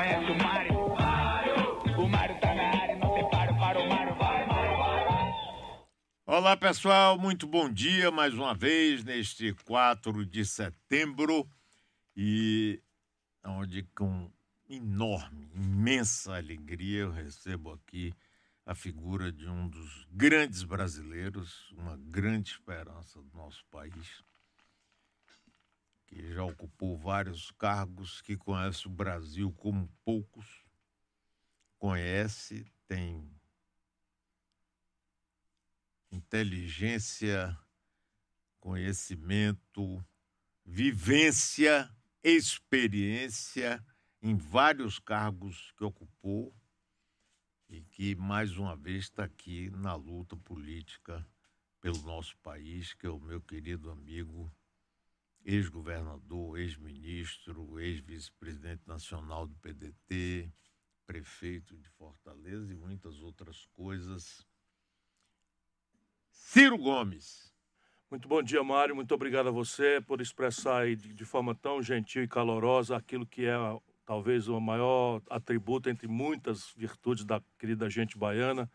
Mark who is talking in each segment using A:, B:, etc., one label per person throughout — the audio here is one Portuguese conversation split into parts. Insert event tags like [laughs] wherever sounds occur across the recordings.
A: conhece o Mário? O Mário tá na área, não tem paro para o Mário. Vai, Mário, vai.
B: Olá pessoal, muito bom dia mais uma vez neste 4 de setembro e onde com enorme, imensa alegria eu recebo aqui a figura de um dos grandes brasileiros, uma grande esperança do nosso país, que já ocupou vários cargos, que conhece o Brasil como poucos conhece, tem inteligência, conhecimento, vivência, experiência em vários cargos que ocupou e que mais uma vez está aqui na luta política pelo nosso país, que é o meu querido amigo, ex-governador, ex-ministro, ex-vice-presidente nacional do PDT, prefeito de Fortaleza e muitas outras coisas. Ciro Gomes.
C: Muito bom dia, Mário. Muito obrigado a você por expressar de, de forma tão gentil e calorosa aquilo que é talvez o maior atributo entre muitas virtudes da querida gente baiana,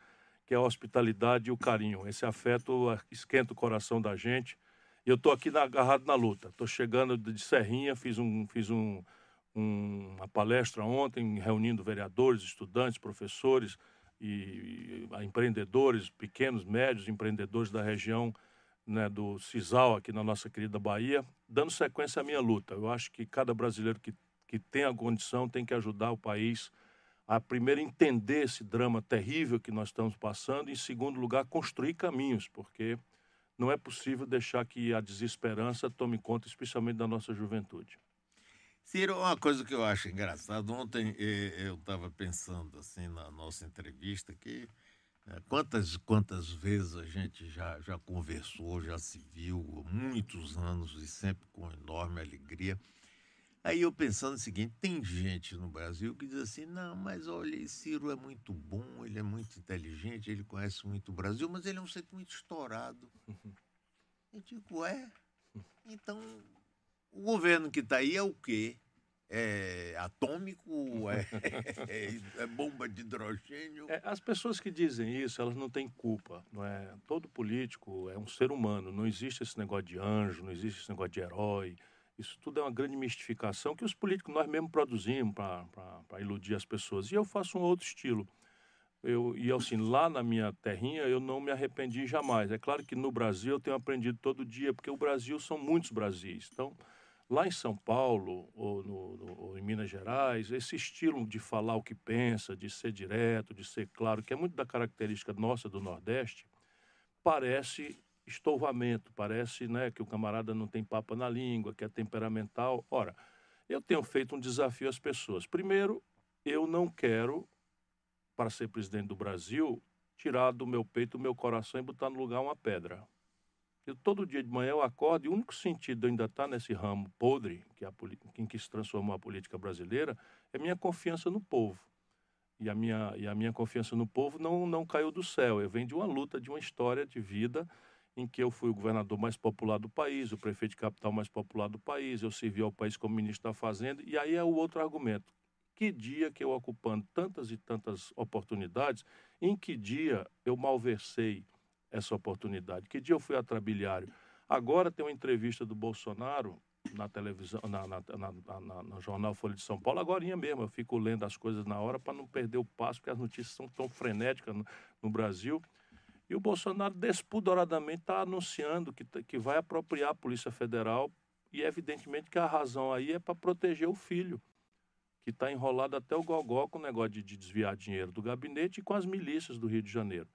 C: que é a hospitalidade e o carinho. Esse afeto esquenta o coração da gente. Eu estou aqui na, agarrado na luta. Estou chegando de Serrinha, fiz, um, fiz um, um, uma palestra ontem, reunindo vereadores, estudantes, professores e, e empreendedores, pequenos, médios empreendedores da região né, do Cisal, aqui na nossa querida Bahia, dando sequência à minha luta. Eu acho que cada brasileiro que que tem a condição tem que ajudar o país a primeiro entender esse drama terrível que nós estamos passando e em segundo lugar construir caminhos, porque não é possível deixar que a desesperança tome conta, especialmente da nossa juventude.
B: Ciro, uma coisa que eu acho engraçado, ontem eu estava pensando assim na nossa entrevista que né, quantas quantas vezes a gente já já conversou, já se viu, muitos anos e sempre com enorme alegria. Aí eu pensando o seguinte, tem gente no Brasil que diz assim, não, mas olha, Ciro é muito bom, ele é muito inteligente, ele conhece muito o Brasil, mas ele é um centro muito estourado. Eu digo, é? Então, o governo que está aí é o quê? É atômico? É, [laughs] é, é bomba de hidrogênio?
C: É, as pessoas que dizem isso, elas não têm culpa. Não é? Todo político é um ser humano. Não existe esse negócio de anjo, não existe esse negócio de herói. Isso tudo é uma grande mistificação que os políticos nós mesmos produzimos para iludir as pessoas. E eu faço um outro estilo. Eu, e assim, lá na minha terrinha eu não me arrependi jamais. É claro que no Brasil eu tenho aprendido todo dia, porque o Brasil são muitos Brasis. Então, lá em São Paulo ou, no, no, ou em Minas Gerais, esse estilo de falar o que pensa, de ser direto, de ser claro, que é muito da característica nossa do Nordeste, parece estouvamento, parece né, que o camarada não tem papa na língua, que é temperamental. Ora, eu tenho feito um desafio às pessoas. Primeiro, eu não quero, para ser presidente do Brasil, tirar do meu peito o meu coração e botar no lugar uma pedra. Eu, todo dia de manhã eu acordo e o único sentido ainda estar nesse ramo podre, que é a, em que se transformou a política brasileira, é minha confiança no povo. E a minha, e a minha confiança no povo não, não caiu do céu. Eu venho de uma luta, de uma história de vida em que eu fui o governador mais popular do país, o prefeito de capital mais popular do país, eu servi ao país como ministro da Fazenda, e aí é o outro argumento. Que dia que eu ocupando tantas e tantas oportunidades, em que dia eu malversei essa oportunidade? Que dia eu fui atrabiliário? Agora tem uma entrevista do Bolsonaro na televisão, na, na, na, no jornal Folha de São Paulo, agora mesmo, eu fico lendo as coisas na hora para não perder o passo, porque as notícias são tão frenéticas no, no Brasil. E o Bolsonaro despudoradamente está anunciando que, tá, que vai apropriar a Polícia Federal e evidentemente que a razão aí é para proteger o filho, que está enrolado até o gogó com o negócio de, de, desviar dinheiro do gabinete e com as milícias do Rio de Janeiro.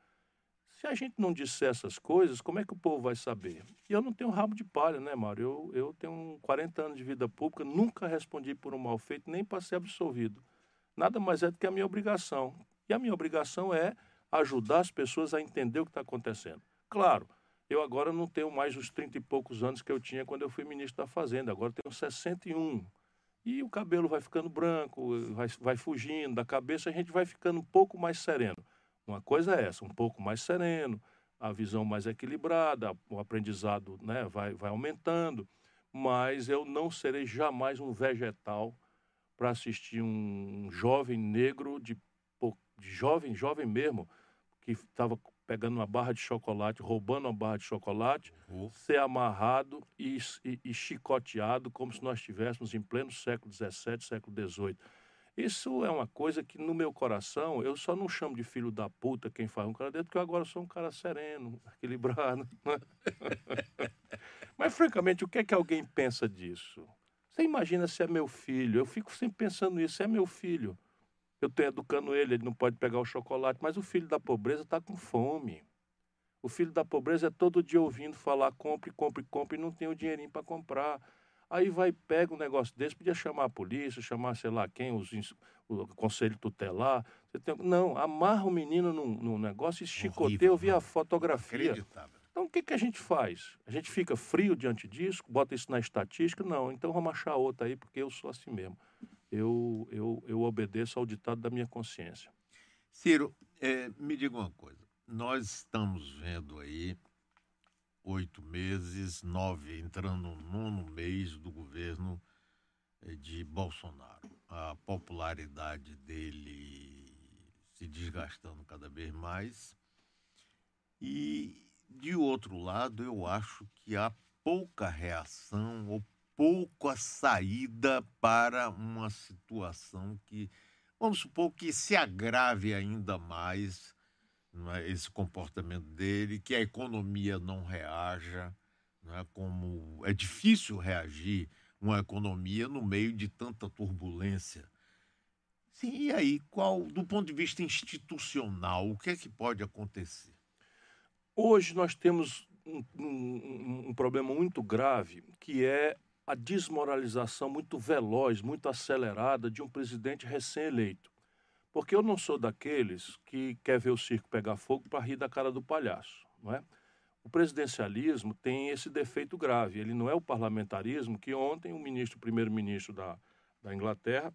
C: Se a gente não disser essas coisas, como é que o povo vai saber? E eu não tenho rabo de palha, né, Mário? Eu, eu tenho 40 anos de vida pública, nunca respondi por um mal feito, nem para ser absolvido. Nada mais é do que a minha obrigação. E a minha obrigação é ajudar as pessoas a entender o que está acontecendo. Claro, eu agora não tenho mais os 30 e poucos anos que eu tinha quando eu fui ministro da Fazenda, agora tenho 61. E o cabelo vai ficando branco, vai, vai fugindo da cabeça, a gente vai ficando um pouco mais sereno. Uma coisa é essa, um pouco mais sereno, a visão mais equilibrada, o aprendizado né, vai, vai aumentando, mas eu não serei jamais um vegetal para assistir um jovem negro de, de jovem, jovem mesmo, que estava pegando uma barra de chocolate, roubando uma barra de chocolate,
B: Oh,
C: ser amarrado e, e- e chicoteado como se nós estivéssemos em pleno século XVII, século XVIII. Isso é uma coisa que no meu coração eu só não chamo de filho da puta quem faz um cara dentro, porque eu agora sou um cara sereno, [laughs] equilibrado. né? [laughs] Mas francamente, o que é que alguém pensa disso? Você imagina se é meu filho? Eu fico sempre pensando nisso, se é meu filho. Eu estou educando ele, ele não pode pegar o chocolate, mas o filho da pobreza está com fome. O filho da pobreza é todo dia ouvindo falar compre, compre, compre e não tem o dinheirinho para comprar. Aí vai, pega um negócio desse, podia chamar a polícia, chamar sei lá quem, os, o conselho tutelar. Tem- não, amarra o menino num, num negócio e chicoteia. Eu vi a fotografia. Então, o que, que a gente faz? A gente fica frio diante disso, bota isso na estatística? Não, então vamos achar outra aí, porque eu sou assim mesmo. Eu, eu, eu obedeço ao ditado da minha consciência.
B: Ciro, eh, me diga uma coisa. Nós estamos vendo aí oito meses, nove, entrando no nono mês do governo eh, de Bolsonaro. A popularidade dele se desgastando cada vez mais. E, de outro lado, eu acho que há pouca reação ou pouca saída para uma situação que vamos supor que se agrave ainda mais é, esse comportamento dele, que a economia não reaja, não é, como é difícil reagir uma economia no meio de tanta turbulência. Sim, e aí, qual, do ponto de vista institucional, o que é que pode acontecer?
C: Hoje nós temos um, um- um problema muito grave, que é a desmoralização muito veloz, muito acelerada de um presidente recém-eleito. Porque eu não sou daqueles que quer ver o circo pegar fogo para rir da cara do palhaço, não é? O presidencialismo tem esse defeito grave. Ele não é o parlamentarismo que ontem o ministro, o primeiro-ministro da, da Inglaterra,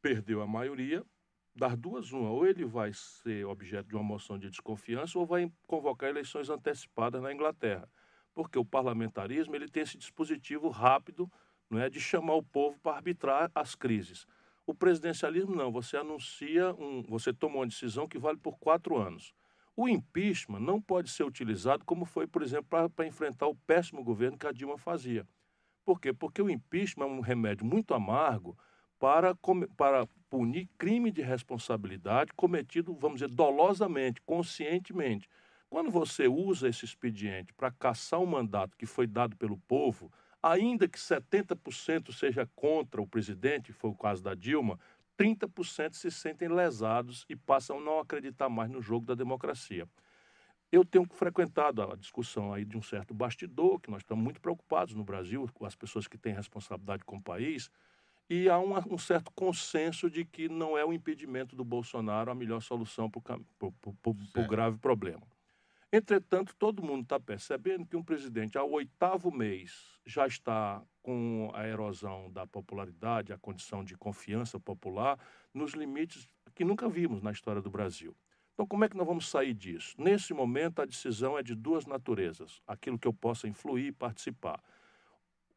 C: perdeu a maioria, das duas, uma, ou ele vai ser objeto de uma moção de desconfiança ou vai convocar eleições antecipadas na Inglaterra. Porque o parlamentarismo ele tem esse dispositivo rápido não é, de chamar o povo para arbitrar as crises. O presidencialismo não, você anuncia, um, você toma uma decisão que vale por quatro anos. O impeachment não pode ser utilizado como foi, por exemplo, para enfrentar o péssimo governo que a Dilma fazia. Por quê? Porque o impeachment é um remédio muito amargo para, para punir crime de responsabilidade cometido, vamos dizer, dolosamente, conscientemente. Quando você usa esse expediente para caçar um mandato que foi dado pelo povo, ainda que 70% seja contra o presidente, foi o caso da Dilma, 30% se sentem lesados e passam a não acreditar mais no jogo da democracia. Eu tenho frequentado a discussão aí de um certo bastidor, que nós estamos muito preocupados no Brasil, com as pessoas que têm responsabilidade com o país, e há uma- um certo consenso de que não é o impedimento do Bolsonaro a melhor solução para o grave problema. Entretanto, todo mundo está percebendo que um presidente, ao oitavo mês, já está com a erosão da popularidade, a condição de confiança popular, nos limites que nunca vimos na história do Brasil. Então, como é que nós vamos sair disso? Nesse momento, a decisão é de duas naturezas: aquilo que eu possa influir e participar.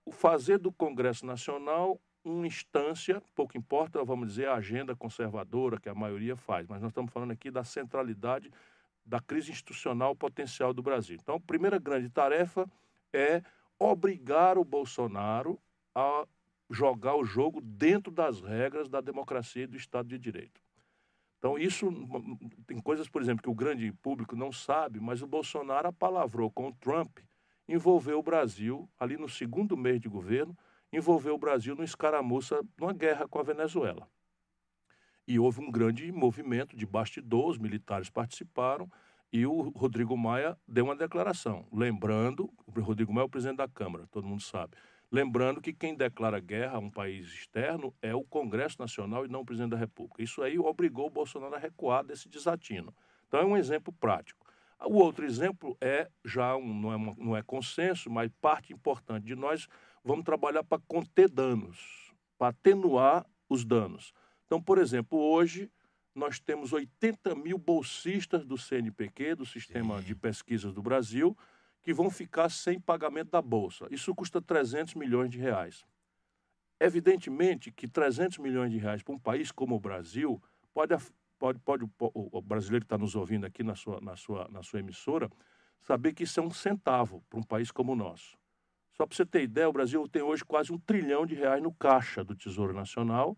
C: O fazer do Congresso Nacional uma instância, pouco importa, vamos dizer, a agenda conservadora que a maioria faz, mas nós estamos falando aqui da centralidade da crise institucional potencial do Brasil. Então, a primeira grande tarefa é obrigar o Bolsonaro a jogar o jogo dentro das regras da democracia e do Estado de Direito. Então, isso hum, tem coisas, por exemplo, que o grande público não sabe, mas o Bolsonaro apalavrou com o Trump, envolveu o Brasil, ali no segundo mês de governo, envolveu o Brasil numa escaramuça, numa guerra com a Venezuela. E houve um grande movimento de bastidor, os militares participaram, e o Rodrigo Maia deu uma declaração, lembrando, o Rodrigo Maia é o presidente da Câmara, todo mundo sabe, lembrando que quem declara guerra a um país externo é o Congresso Nacional e não o presidente da República. Isso aí obrigou o Bolsonaro a recuar desse desatino. Então é um exemplo prático. O outro exemplo é, já um, não, é não é consenso, mas parte importante de nós, vamos trabalhar para conter danos, para atenuar os danos. Então, por exemplo, hoje nós temos 80 mil bolsistas do CNPq, do Sistema
B: Sim.
C: de Pesquisas do Brasil, que vão ficar sem pagamento da bolsa. Isso custa 300 milhões de reais. Evidentemente que 300 milhões de reais para um país como o Brasil, pode, pode, pode o brasileiro que está nos ouvindo aqui na sua, na, sua, na sua emissora, saber que isso é um centavo para um país como o nosso. Só para você ter ideia, o Brasil tem hoje quase um trilhão de reais no caixa do Tesouro Nacional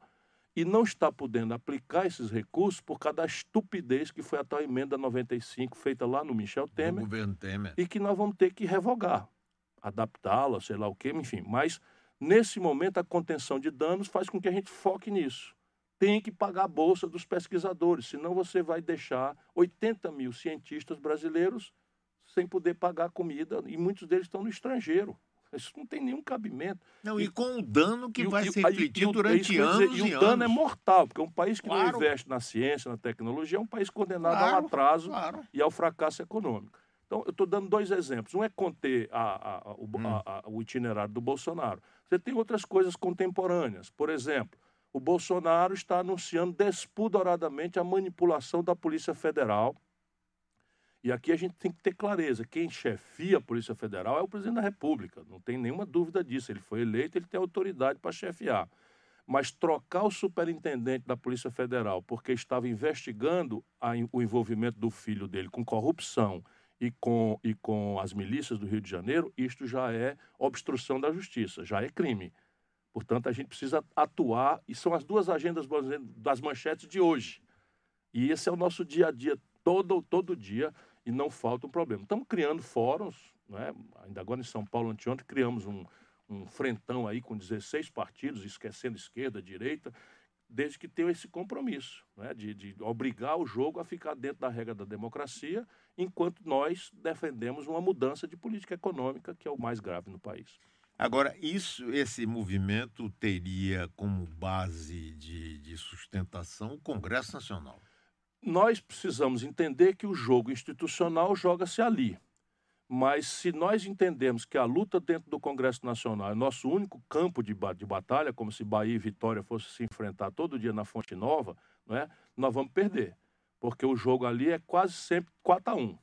C: e não está podendo aplicar esses recursos por causa da estupidez que foi a tal emenda 95 feita lá no Michel Temer,
B: Temer.
C: e que nós vamos ter que revogar, adaptá-la, sei lá o quê, enfim. Mas, nesse momento, a contenção de danos faz com que a gente foque nisso. Tem que pagar a bolsa dos pesquisadores, senão você vai deixar 80 mil cientistas brasileiros sem poder pagar comida, e muitos deles estão no estrangeiro. Isso não tem nenhum cabimento.
B: Não, e, e com o dano que vai se refletir durante anos dizer,
C: e, o dano é mortal, porque um país que claro. não investe na ciência, na tecnologia, é um país condenado claro, ao atraso claro. e ao fracasso econômico. Então, eu estou dando dois exemplos. Um é conter a, a, o, hum. a, o itinerário do Bolsonaro. Você tem outras coisas contemporâneas. Por exemplo, o Bolsonaro está anunciando despudoradamente a manipulação da Polícia Federal e aqui a gente tem que ter clareza: quem chefia a Polícia Federal é o presidente da República, não tem nenhuma dúvida disso. Ele foi eleito, ele tem autoridade para chefiar. Mas trocar o superintendente da Polícia Federal porque estava investigando a, o envolvimento do filho dele com corrupção e com, e com as milícias do Rio de Janeiro, isto já é obstrução da justiça, já é crime. Portanto, a gente precisa atuar, e são as duas agendas das manchetes de hoje. E esse é o nosso dia a dia, todo, todo dia e não falta um problema. Estamos criando fóruns, né? ainda agora em São Paulo, anteontem, criamos um, um frentão aí com 16 partidos, esquecendo esquerda, direita, desde que tenham esse compromisso né? de, de obrigar o jogo a ficar dentro da regra da democracia, enquanto nós defendemos uma mudança de política econômica, que é o mais grave no país.
B: Agora, isso, esse movimento teria como base de, de sustentação o Congresso Nacional
C: nós precisamos entender que o jogo institucional joga-se ali. Mas se nós entendemos que a luta dentro do Congresso Nacional é nosso único campo de, de batalha, como se Bahia e Vitória fossem se enfrentar todo dia na Fonte Nova, não é? nós vamos perder. Porque o jogo ali é quase sempre 4 a 1 hum.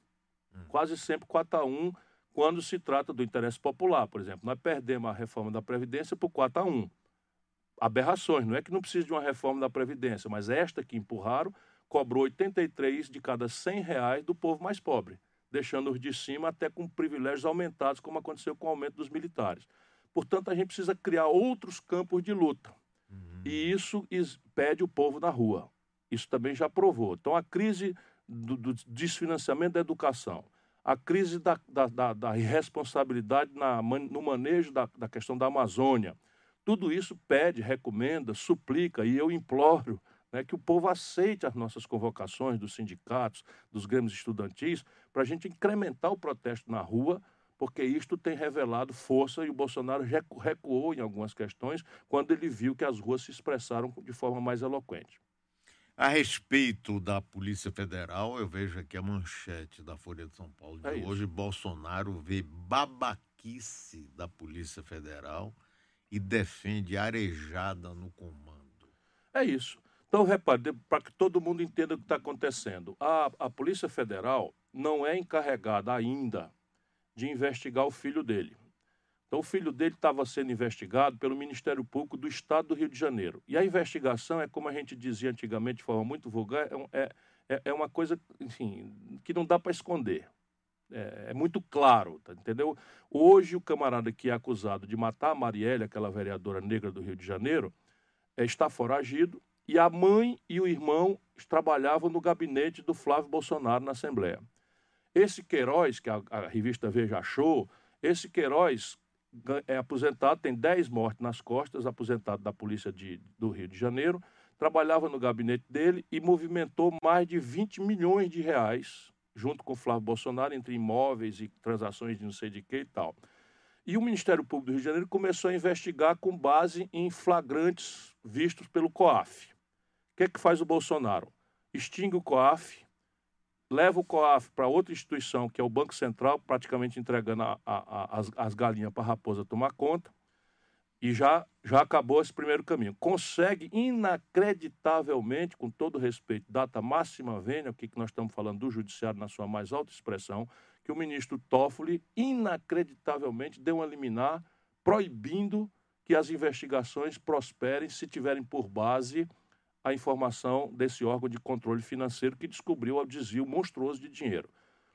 C: Quase sempre 4 a 1 quando se trata do interesse popular. Por exemplo, nós perdemos a reforma da Previdência por 4 a 1 Aberrações, não é que não precisa de uma reforma da Previdência, mas esta que empurraram cobrou 83 de cada 100 reais do povo mais pobre, deixando os de cima até com privilégios aumentados, como aconteceu com o aumento dos militares. Portanto, a gente precisa criar outros campos de luta. Uhum. E isso pede o povo na rua. Isso também já provou. Então, a crise do, do desfinanciamento da educação, a crise da, da, da, da irresponsabilidade na, no manejo da, da questão da Amazônia, tudo isso pede, recomenda, suplica, e eu imploro né, que o povo aceite as nossas convocações dos sindicatos, dos grêmios estudantis, para a gente incrementar o protesto na rua, porque isto tem revelado força e o Bolsonaro recuou em algumas questões quando ele viu que as ruas se expressaram de forma mais eloquente.
B: A respeito da Polícia Federal, eu vejo aqui a manchete da Folha de São Paulo de é hoje. Bolsonaro vê babaquice da Polícia Federal e defende arejada no comando.
C: É isso. Então, repare, para que todo mundo entenda o que está acontecendo, a, a Polícia Federal não é encarregada ainda de investigar o filho dele. Então, o filho dele estava sendo investigado pelo Ministério Público do Estado do Rio de Janeiro. E a investigação é, como a gente dizia antigamente de forma muito vulgar, é, é, é uma coisa enfim, que não dá para esconder. É, é, muito claro, tá, entendeu? Hoje, o camarada que é acusado de matar a Marielle, aquela vereadora negra do Rio de Janeiro, é, está foragido e a mãe e o irmão trabalhavam no gabinete do Flávio Bolsonaro na Assembleia. Esse Queiroz, que a, a revista Veja achou, esse Queiroz é aposentado, tem 10 mortes nas costas, aposentado da Polícia de, do Rio de Janeiro, trabalhava no gabinete dele e movimentou mais de 20 milhões de reais, junto com o Flávio Bolsonaro, entre imóveis e transações de não sei de que e tal. E o Ministério Público do Rio de Janeiro começou a investigar com base em flagrantes vistos pelo COAF. O que, é que faz o Bolsonaro? Extingue o COAF, leva o COAF para outra instituição, que é o Banco Central, praticamente entregando a, a, a, as, as galinhas para a raposa tomar conta, e já, já acabou esse primeiro caminho. Consegue inacreditavelmente, com todo respeito, data máxima vênia, o que nós estamos falando do judiciário na sua mais alta expressão, que o ministro Toffoli inacreditavelmente deu uma liminar proibindo que as investigações prosperem se tiverem por base a informação desse órgão de controle financeiro que descobriu o desvio monstruoso de dinheiro.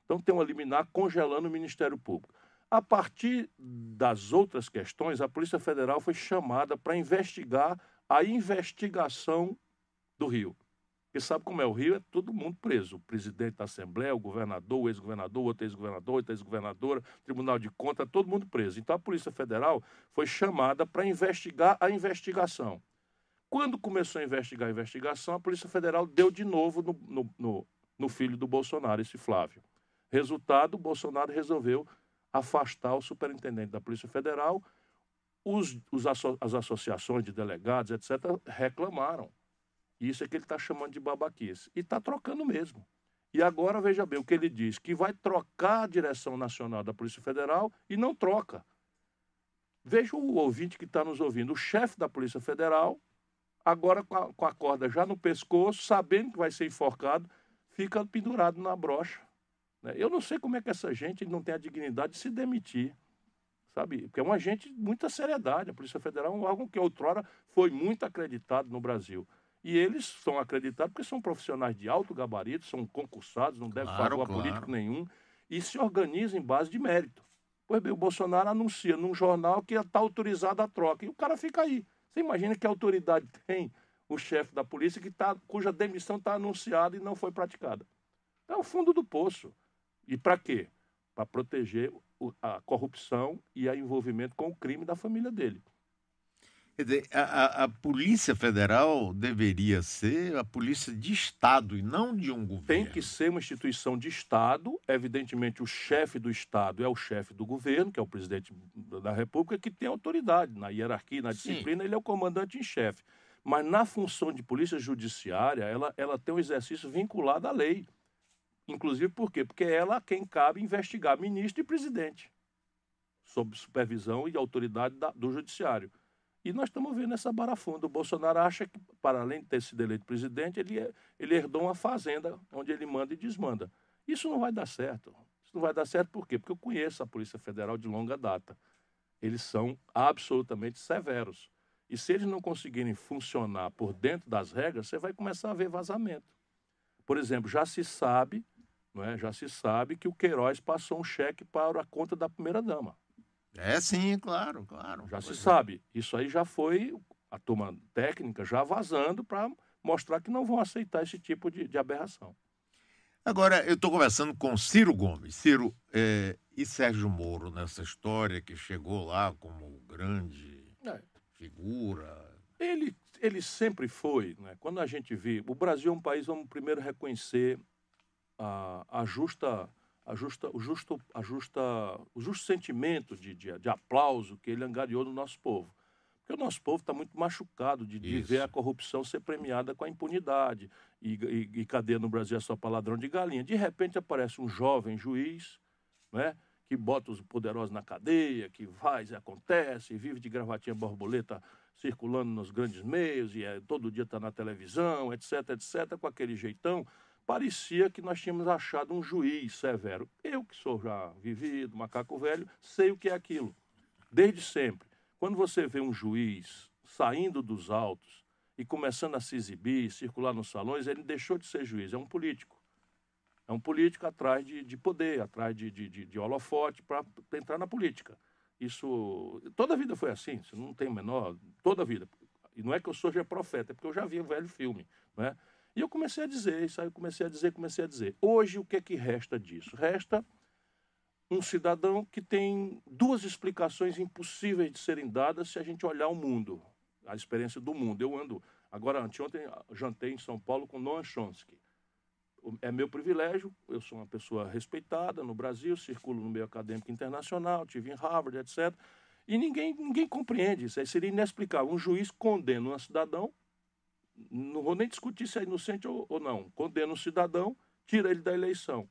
C: Então tem uma liminar congelando o Ministério Público. A partir das outras questões, a Polícia Federal foi chamada para investigar a investigação do Rio. Porque sabe como é o Rio? É todo mundo preso. O presidente da Assembleia, o governador, o ex-governador, outro ex-governador, outra ex-governadora, Tribunal de Contas, todo mundo preso. Então a Polícia Federal foi chamada para investigar a investigação. Quando começou a investigar a investigação, a Polícia Federal deu de novo no, no, no, no filho do Bolsonaro, esse Flávio. Resultado, Bolsonaro resolveu afastar o superintendente da Polícia Federal. Os, os, as associações de delegados, etc., reclamaram. Isso é que ele está chamando de babaquice. E está trocando mesmo. E agora, veja bem, o que ele diz, que vai trocar a direção nacional da Polícia Federal e não troca. Veja o ouvinte que está nos ouvindo. O chefe da Polícia Federal, agora com a, com a corda já no pescoço, sabendo que vai ser enforcado, fica pendurado na brocha. Né? Eu não sei como é que essa gente não tem a dignidade de se demitir, sabe? Porque é um agente de muita seriedade. A Polícia Federal é um órgão que outrora foi muito acreditado no Brasil. E eles são acreditados porque são profissionais de alto gabarito, são concursados, não devem claro, favor claro. político nenhum, e se organizam em base de mérito. Pois bem, o Bolsonaro anuncia num jornal que está autorizada a troca, e o cara fica aí. Você imagina que autoridade tem o chefe da polícia que tá, cuja demissão está anunciada e não foi praticada. É o fundo do poço. E para quê? Para proteger a corrupção e o envolvimento com o crime da família dele.
B: Quer dizer, a, a, Polícia Federal deveria ser a polícia de Estado e não de um governo.
C: Tem que ser uma instituição de Estado. Evidentemente, o chefe do Estado é o chefe do governo, que é o presidente da República, que tem autoridade na hierarquia, na disciplina, Sim. ele é o comandante em chefe. Mas na função de polícia judiciária, ela, ela tem um exercício vinculado à lei. Inclusive por quê? Porque é ela quem cabe investigar ministro e presidente, sob supervisão e autoridade da, do judiciário. E nós estamos vendo essa barafunda. O Bolsonaro acha que, para além de ter sido eleito presidente, ele, é, ele herdou uma fazenda onde ele manda e desmanda. Isso não vai dar certo. Isso não vai dar certo por quê? Porque eu conheço a Polícia Federal de longa data. Eles são absolutamente severos. E se eles não conseguirem funcionar por dentro das regras, você vai começar a ver vazamento. Por exemplo, já se sabe não é? Já se sabe que o Queiroz passou um cheque para a conta da primeira-dama.
B: É, sim, claro, claro.
C: Já se é. sabe. Isso aí já foi a turma técnica já vazando para mostrar que não vão aceitar esse tipo de, de aberração.
B: Agora, eu estou conversando com Ciro Gomes. Ciro, é, e Sérgio Moro nessa história que chegou lá como grande é. figura?
C: Ele, ele sempre foi. Né? Quando a gente vê. O Brasil é um país, vamos primeiro reconhecer a, a justa a justa, o, justo, a justa, o justo sentimento de, de, de, aplauso que ele angariou no nosso povo. Porque o nosso povo está muito machucado de, de, ver a corrupção ser premiada com a impunidade. E, e, e cadeia no Brasil é só para ladrão de galinha. De repente aparece um jovem juiz, né, que bota os poderosos na cadeia, que faz e acontece, e vive de gravatinha borboleta circulando nos grandes meios, e é, todo dia está na televisão, etc, etc, com aquele jeitão parecia que nós tínhamos achado um juiz severo. Eu, que sou já vivido, macaco velho, sei o que é aquilo, desde sempre. Quando você vê um juiz saindo dos autos e começando a se exibir, circular nos salões, ele deixou de ser juiz, é um político. É um político atrás de, de poder, atrás de, de, de, de holofote para entrar na política. Isso, toda a vida foi assim, não tem menor, toda a vida. E não é que eu seja profeta, é porque eu já vi um velho filme, não é? E eu comecei a dizer isso, aí eu comecei a dizer, comecei a dizer. Hoje, o que é que resta disso? Resta um cidadão que tem duas explicações impossíveis de serem dadas se a gente olhar o mundo, a experiência do mundo. Eu ando, agora, anteontem, jantei em São Paulo com Noam Chomsky. É meu privilégio, eu sou uma pessoa respeitada no Brasil, circulo no meio acadêmico internacional, tive em Harvard, etc. E ninguém, ninguém compreende isso, aí seria inexplicável. Um juiz condena um cidadão não vou nem discutir se é inocente ou, ou não, condena um cidadão, tira ele da eleição.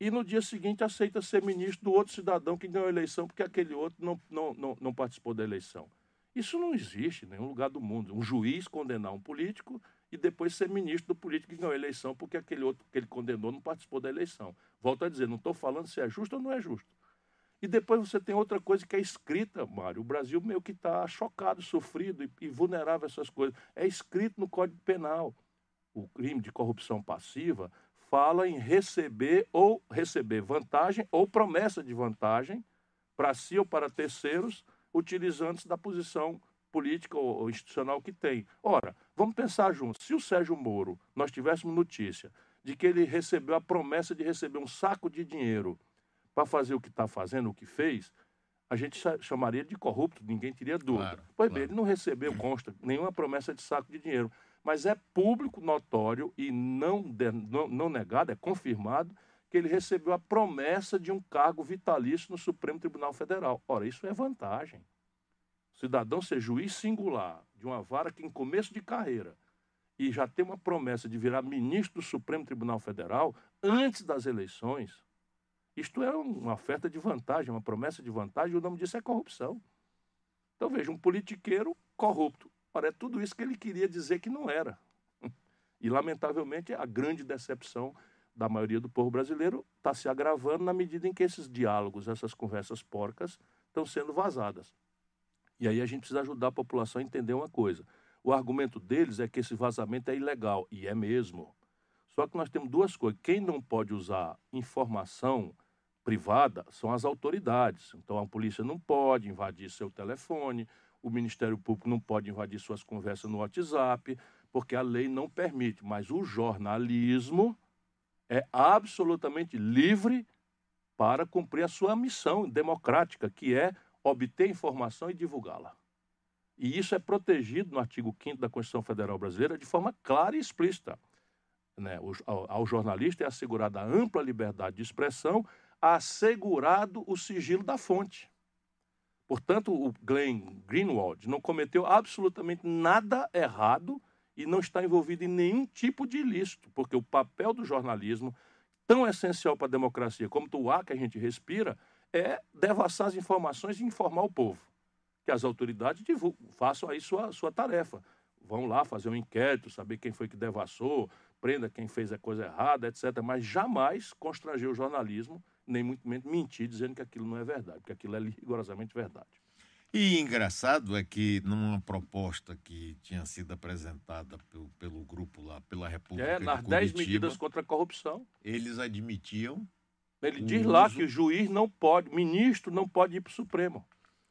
C: E no dia seguinte aceita ser ministro do outro cidadão que ganhou a eleição porque aquele outro não, não, não, não participou da eleição. Isso não existe em nenhum lugar do mundo. Um juiz condenar um político e depois ser ministro do político que ganhou a eleição porque aquele outro que ele condenou não participou da eleição. Volto a dizer, não estou falando se é justo ou não é justo. E depois você tem outra coisa que é escrita, Mário. O Brasil meio que está chocado, sofrido e, e vulnerável a essas coisas. É escrito no Código Penal. O crime de corrupção passiva fala em receber ou receber vantagem ou promessa de vantagem para si ou para terceiros, utilizando-se da posição política ou institucional que tem. Ora, vamos pensar juntos. Se o Sérgio Moro, nós tivéssemos notícia de que ele recebeu a promessa de receber um saco de dinheiro para fazer o que está fazendo, o que fez, a gente chamaria de corrupto, ninguém teria dúvida.
B: Claro,
C: pois
B: claro.
C: bem, ele não recebeu, consta, nenhuma promessa de saco de dinheiro. Mas é público, notório e não, de, não, não negado, é confirmado, que ele recebeu a promessa de um cargo vitalício no Supremo Tribunal Federal. Ora, isso é vantagem. O cidadão ser juiz singular de uma vara que, em começo de carreira, e já tem uma promessa de virar ministro do Supremo Tribunal Federal antes das eleições, isto é uma oferta de vantagem, uma promessa de vantagem, e o nome disso é corrupção. Então veja, um politiqueiro corrupto. Ora, é tudo isso que ele queria dizer que não era. E, lamentavelmente, a grande decepção da maioria do povo brasileiro está se agravando na medida em que esses diálogos, essas conversas porcas, estão sendo vazadas. E aí a gente precisa ajudar a população a entender uma coisa. O argumento deles é que esse vazamento é ilegal, e é mesmo. Só que nós temos duas coisas. Quem não pode usar informação privada são as autoridades. Então a polícia não pode invadir seu telefone, o Ministério Público não pode invadir suas conversas no WhatsApp, porque a lei não permite. Mas o jornalismo é absolutamente livre para cumprir a sua missão democrática, que é obter informação e divulgá-la. E isso é protegido no artigo 5 da Constituição Federal Brasileira de forma clara e explícita. Né? Ao, ao jornalista é assegurada ampla liberdade de expressão, assegurado o sigilo da fonte. Portanto, o Glenn Greenwald não cometeu absolutamente nada errado e não está envolvido em nenhum tipo de ilícito, porque o papel do jornalismo, tão essencial para a democracia como o ar que a gente respira, é devassar as informações e informar o povo. Que as autoridades divulgam, façam aí sua, sua tarefa. Vão lá fazer um inquérito, saber quem foi que devassou, prenda quem fez a coisa errada, etc. Mas jamais constranger o jornalismo, nem muito menos mentir dizendo que aquilo não é verdade, porque aquilo é rigorosamente verdade.
B: E engraçado é que numa proposta que tinha sido apresentada pelo, pelo grupo lá, pela República
C: É,
B: de
C: nas 10
B: Curitiba,
C: medidas contra a corrupção.
B: eles admitiam
C: Ele diz lá
B: uso-
C: que o juiz não pode, ministro não pode ir para o Supremo.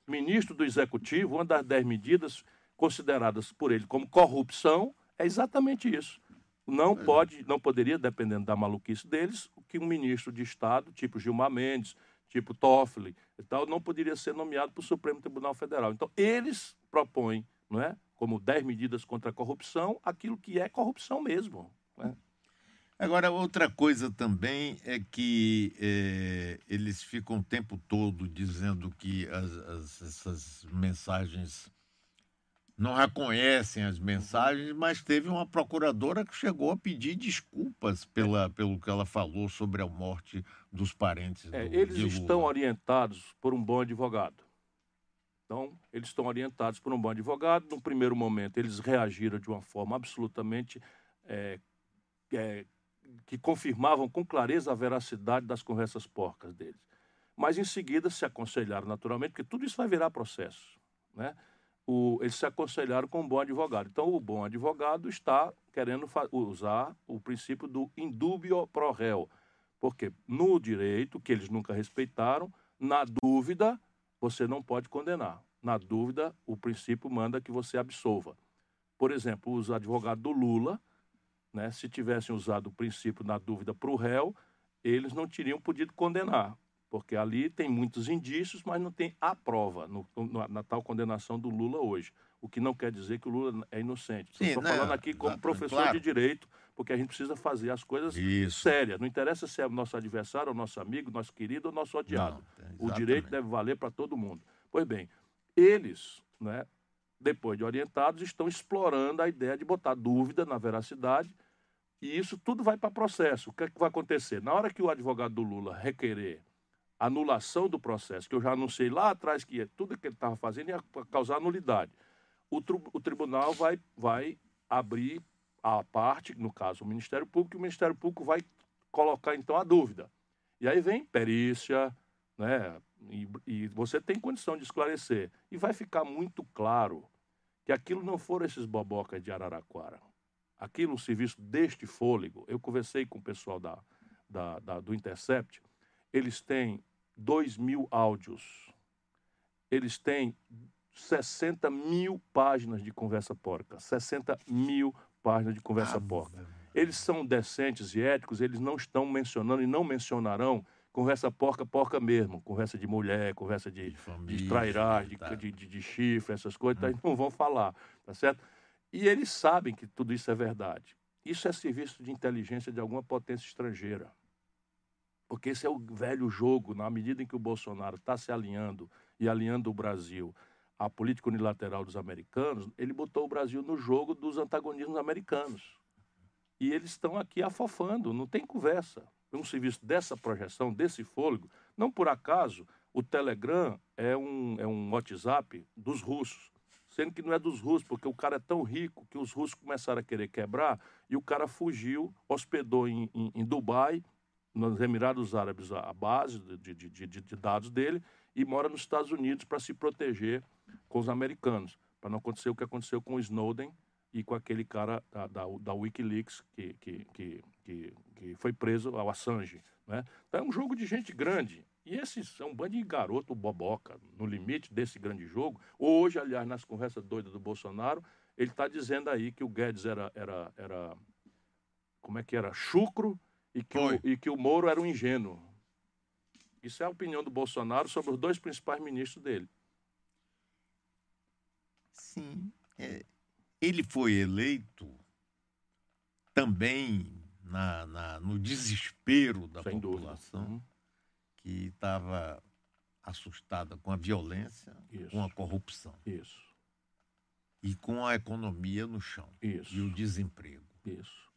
C: Ministro do Executivo, uma das dez medidas consideradas por ele como corrupção é exatamente isso. Não pode, não poderia, dependendo da maluquice deles, que um ministro de Estado, tipo Gilmar Mendes, tipo Toffoli e tal, não poderia ser nomeado para o Supremo Tribunal Federal. Então, eles propõem, não é, como dez medidas contra a corrupção, aquilo que é corrupção mesmo. né?
B: Agora, outra coisa também é que eh, eles ficam o tempo todo dizendo que as, as- essas mensagens não reconhecem as mensagens, mas teve uma procuradora que chegou a pedir desculpas pela, pelo que ela falou sobre a morte dos parentes
C: É,
B: do,
C: eles estão orientados por um bom advogado. Então, eles estão orientados por um bom advogado. No primeiro momento, eles reagiram de uma forma absolutamente é, é, que confirmavam com clareza a veracidade das conversas porcas deles. Mas, em seguida, se aconselharam naturalmente, porque tudo isso vai virar processo. Né? O- eles se aconselharam com um bom advogado. Então, o bom advogado está querendo usar o princípio do indubio pro réu. Porque no direito, que eles nunca respeitaram, na dúvida, você não pode condenar. Na dúvida, o princípio manda que você absolva. Por exemplo, os advogados do Lula, né, se tivessem usado o princípio na dúvida para o réu, eles não teriam podido condenar, porque ali tem muitos indícios, mas não tem a prova no- na, na tal condenação do Lula hoje. O que não quer dizer que o Lula é inocente.
B: Sim,
C: Estou
B: não,
C: falando aqui como
B: exato,
C: professor
B: claro.
C: de direito, porque a gente precisa fazer as coisas
B: Isso.
C: sérias. Não interessa se é nosso adversário, ou nosso amigo, nosso querido ou nosso odiado.
B: Não, é,
C: o direito deve valer para todo mundo. Pois bem, eles, né, depois de orientados, estão explorando a ideia de botar dúvida na veracidade e isso tudo vai para processo. O que, é que vai acontecer? Na hora que o advogado do Lula requerer anulação do processo, que eu já anunciei lá atrás que tudo que ele estava fazendo ia causar nulidade, o, tru- o tribunal vai, vai abrir a parte, no caso o Ministério Público, e o Ministério Público vai colocar então a dúvida. E aí vem perícia, né, e, e você tem condição de esclarecer. E vai ficar muito claro que aquilo não foram esses bobocas de Araraquara. Aquilo, um serviço deste fôlego. Eu conversei com o pessoal da, da, da do Intercept. Eles têm 2 mil áudios. Eles têm 60 mil páginas de conversa porca. 60 mil páginas de conversa
B: Ah,
C: porca. Eles são decentes e éticos, eles não estão mencionando e não mencionarão conversa porca, porca mesmo. Conversa de mulher, conversa de,
B: De família,
C: de
B: tá.
C: de, de, de, de chifre, essas coisas, tá? não vão falar, tá certo? E eles sabem que tudo isso é verdade. Isso é serviço de inteligência de alguma potência estrangeira. Porque esse é o velho jogo, na medida em que o Bolsonaro está se alinhando e alinhando o Brasil à política unilateral dos americanos, ele botou o Brasil no jogo dos antagonismos americanos. E eles estão aqui afofando, não tem conversa. Um serviço dessa projeção, desse fôlego, não por acaso o Telegram é um, é um WhatsApp dos russos. Sendo que não é dos russos, porque o cara é tão rico que os russos começaram a querer quebrar e o cara fugiu, hospedou em, em, em Dubai, nos Emirados Árabes, a base de, de, de, de dados dele, e mora nos Estados Unidos para se proteger com os americanos, para não acontecer o que aconteceu com o Snowden e com aquele cara da, da, da Wikileaks que, que, que, que, que foi preso, o Assange. Né? Então é um jogo de gente grande. E esses são um bando de garoto boboca, no limite desse grande jogo. Hoje, aliás, nas conversas doidas do Bolsonaro, ele está dizendo aí que o Guedes era, era, era. Como é que era? Chucro e que,
B: Foi.
C: o, e que o Moro era um ingênuo. Isso é a opinião do Bolsonaro sobre os dois principais ministros dele.
B: Sim. é, ele foi eleito também na, na- no desespero da
C: sem dúvida.
B: população
C: Uhum.
B: que estava assustada com a violência,
C: Isso.
B: com a corrupção
C: Isso,
B: e com a economia no chão
C: isso.
B: e o desemprego.
C: Isso.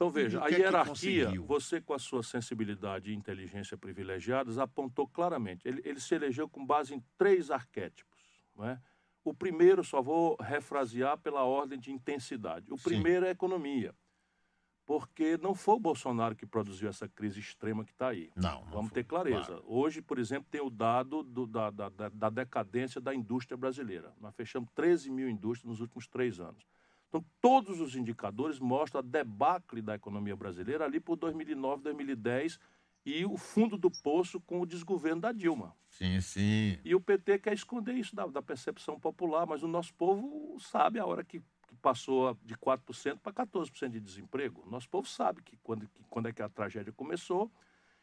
C: Então veja, a
B: é
C: hierarquia, você com a sua sensibilidade e inteligência privilegiadas apontou claramente. Ele, ele se elegeu com base em três arquétipos. Não é? O primeiro, só vou refrasear pela ordem de intensidade. O
B: Sim.
C: primeiro é a economia. Porque não foi o Bolsonaro que produziu essa crise extrema que está aí.
B: Não, não
C: Vamos
B: foi,
C: ter clareza.
B: claro.
C: Hoje, por exemplo, tem o dado do- da- da- da decadência da indústria brasileira. Nós fechamos 13 mil indústrias nos últimos três anos. Então, todos os indicadores mostram a debacle da economia brasileira ali por 2009, 2010 e o fundo do poço com o desgoverno da Dilma.
B: Sim, sim.
C: E o PT quer esconder isso da, da percepção popular, mas o nosso povo sabe a hora que, passou de 4% para 14% de desemprego. Nosso povo sabe que quando, que quando é que a tragédia começou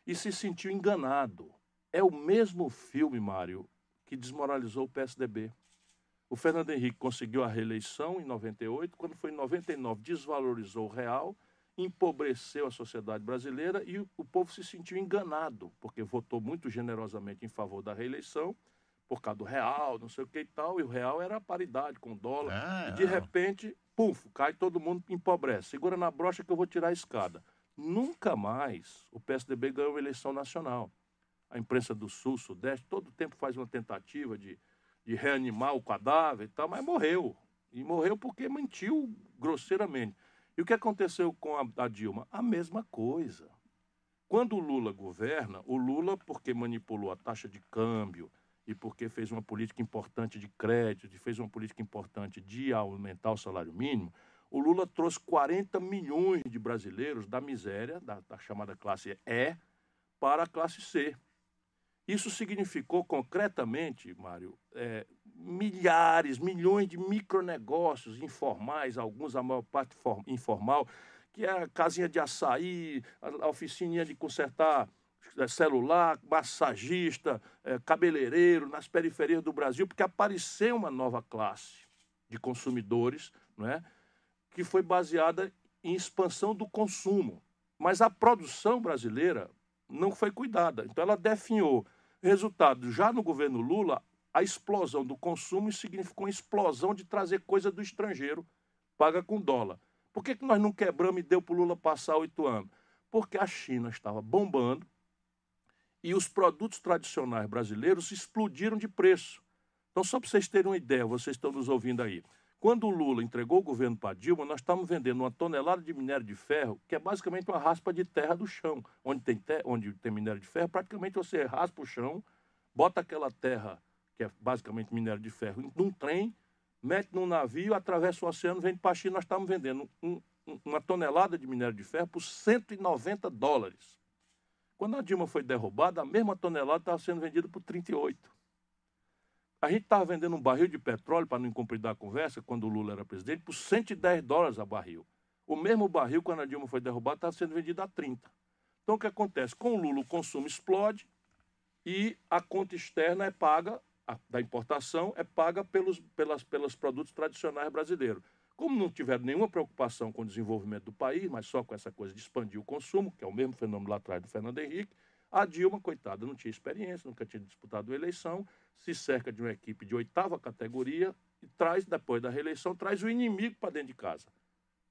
C: e se sentiu enganado. É o mesmo filme, Mário, que desmoralizou o PSDB. O Fernando Henrique conseguiu a reeleição em 98, quando foi em 99 desvalorizou o real, empobreceu a sociedade brasileira e o, povo se sentiu enganado, porque votou muito generosamente em favor da reeleição, por causa do real, não sei o que e tal, e o real era a paridade com o dólar.
B: Ah,
C: E de
B: não.
C: repente, puf, cai todo mundo empobrece. Segura na brocha que eu vou tirar a escada. Nunca mais o PSDB ganhou eleição nacional. A imprensa do Sul, Sudeste, todo tempo faz uma tentativa de, de reanimar o cadáver e tal, mas morreu. E morreu porque mentiu grosseiramente. E o que aconteceu com a, a Dilma? A mesma coisa. Quando o Lula governa, o Lula, porque manipulou a taxa de câmbio e porque fez uma política importante de crédito, e fez uma política importante de aumentar o salário mínimo, o Lula trouxe 40 milhões de brasileiros da miséria, da, da chamada classe E, para a classe C. Isso significou concretamente, Mário, é, milhares, milhões de micronegócios informais, alguns a maior parte for- informal, que é a casinha de açaí, a, oficininha de consertar é, celular, massagista, é, cabeleireiro nas periferias do Brasil, porque apareceu uma nova classe de consumidores, não é? que foi baseada em expansão do consumo. Mas a produção brasileira não foi cuidada. Então ela definhou. Resultado, já no governo Lula, a explosão do consumo significou uma explosão de trazer coisa do estrangeiro, paga com dólar. Por que, que nós não quebramos e deu para o Lula passar oito anos? Porque a China estava bombando e os produtos tradicionais brasileiros explodiram de preço. Então, só para vocês terem uma ideia, vocês estão nos ouvindo aí. Quando o Lula entregou o governo para Dilma, nós estávamos vendendo uma tonelada de minério de ferro, que é basicamente uma raspa de terra do chão. Onde tem, te- onde tem minério de ferro, praticamente você raspa o chão bota aquela terra, que é basicamente minério de ferro, num trem, mete num navio, atravessa o oceano, vende para a China. Nós estamos vendendo um, um, uma tonelada de minério de ferro por 190 dólares. Quando a Dilma foi derrubada, a mesma tonelada estava sendo vendida por 38. A gente estava vendendo um barril de petróleo, para não incumpridar a conversa, quando o Lula era presidente, por 110 dólares a barril. O mesmo barril, quando a Dilma foi derrubada, estava sendo vendido a 30. Então, o que acontece? Com o Lula, o consumo explode e a conta externa é paga, a, da importação, é paga pelos, pelas, pelos produtos tradicionais brasileiros. Como não tiveram nenhuma preocupação com o desenvolvimento do país, mas só com essa coisa de expandir o consumo, que é o mesmo fenômeno lá atrás do Fernando Henrique, a Dilma, coitada, não tinha experiência, nunca tinha disputado eleição, se cerca de uma equipe de oitava categoria e traz, depois da reeleição, traz o inimigo para dentro de casa.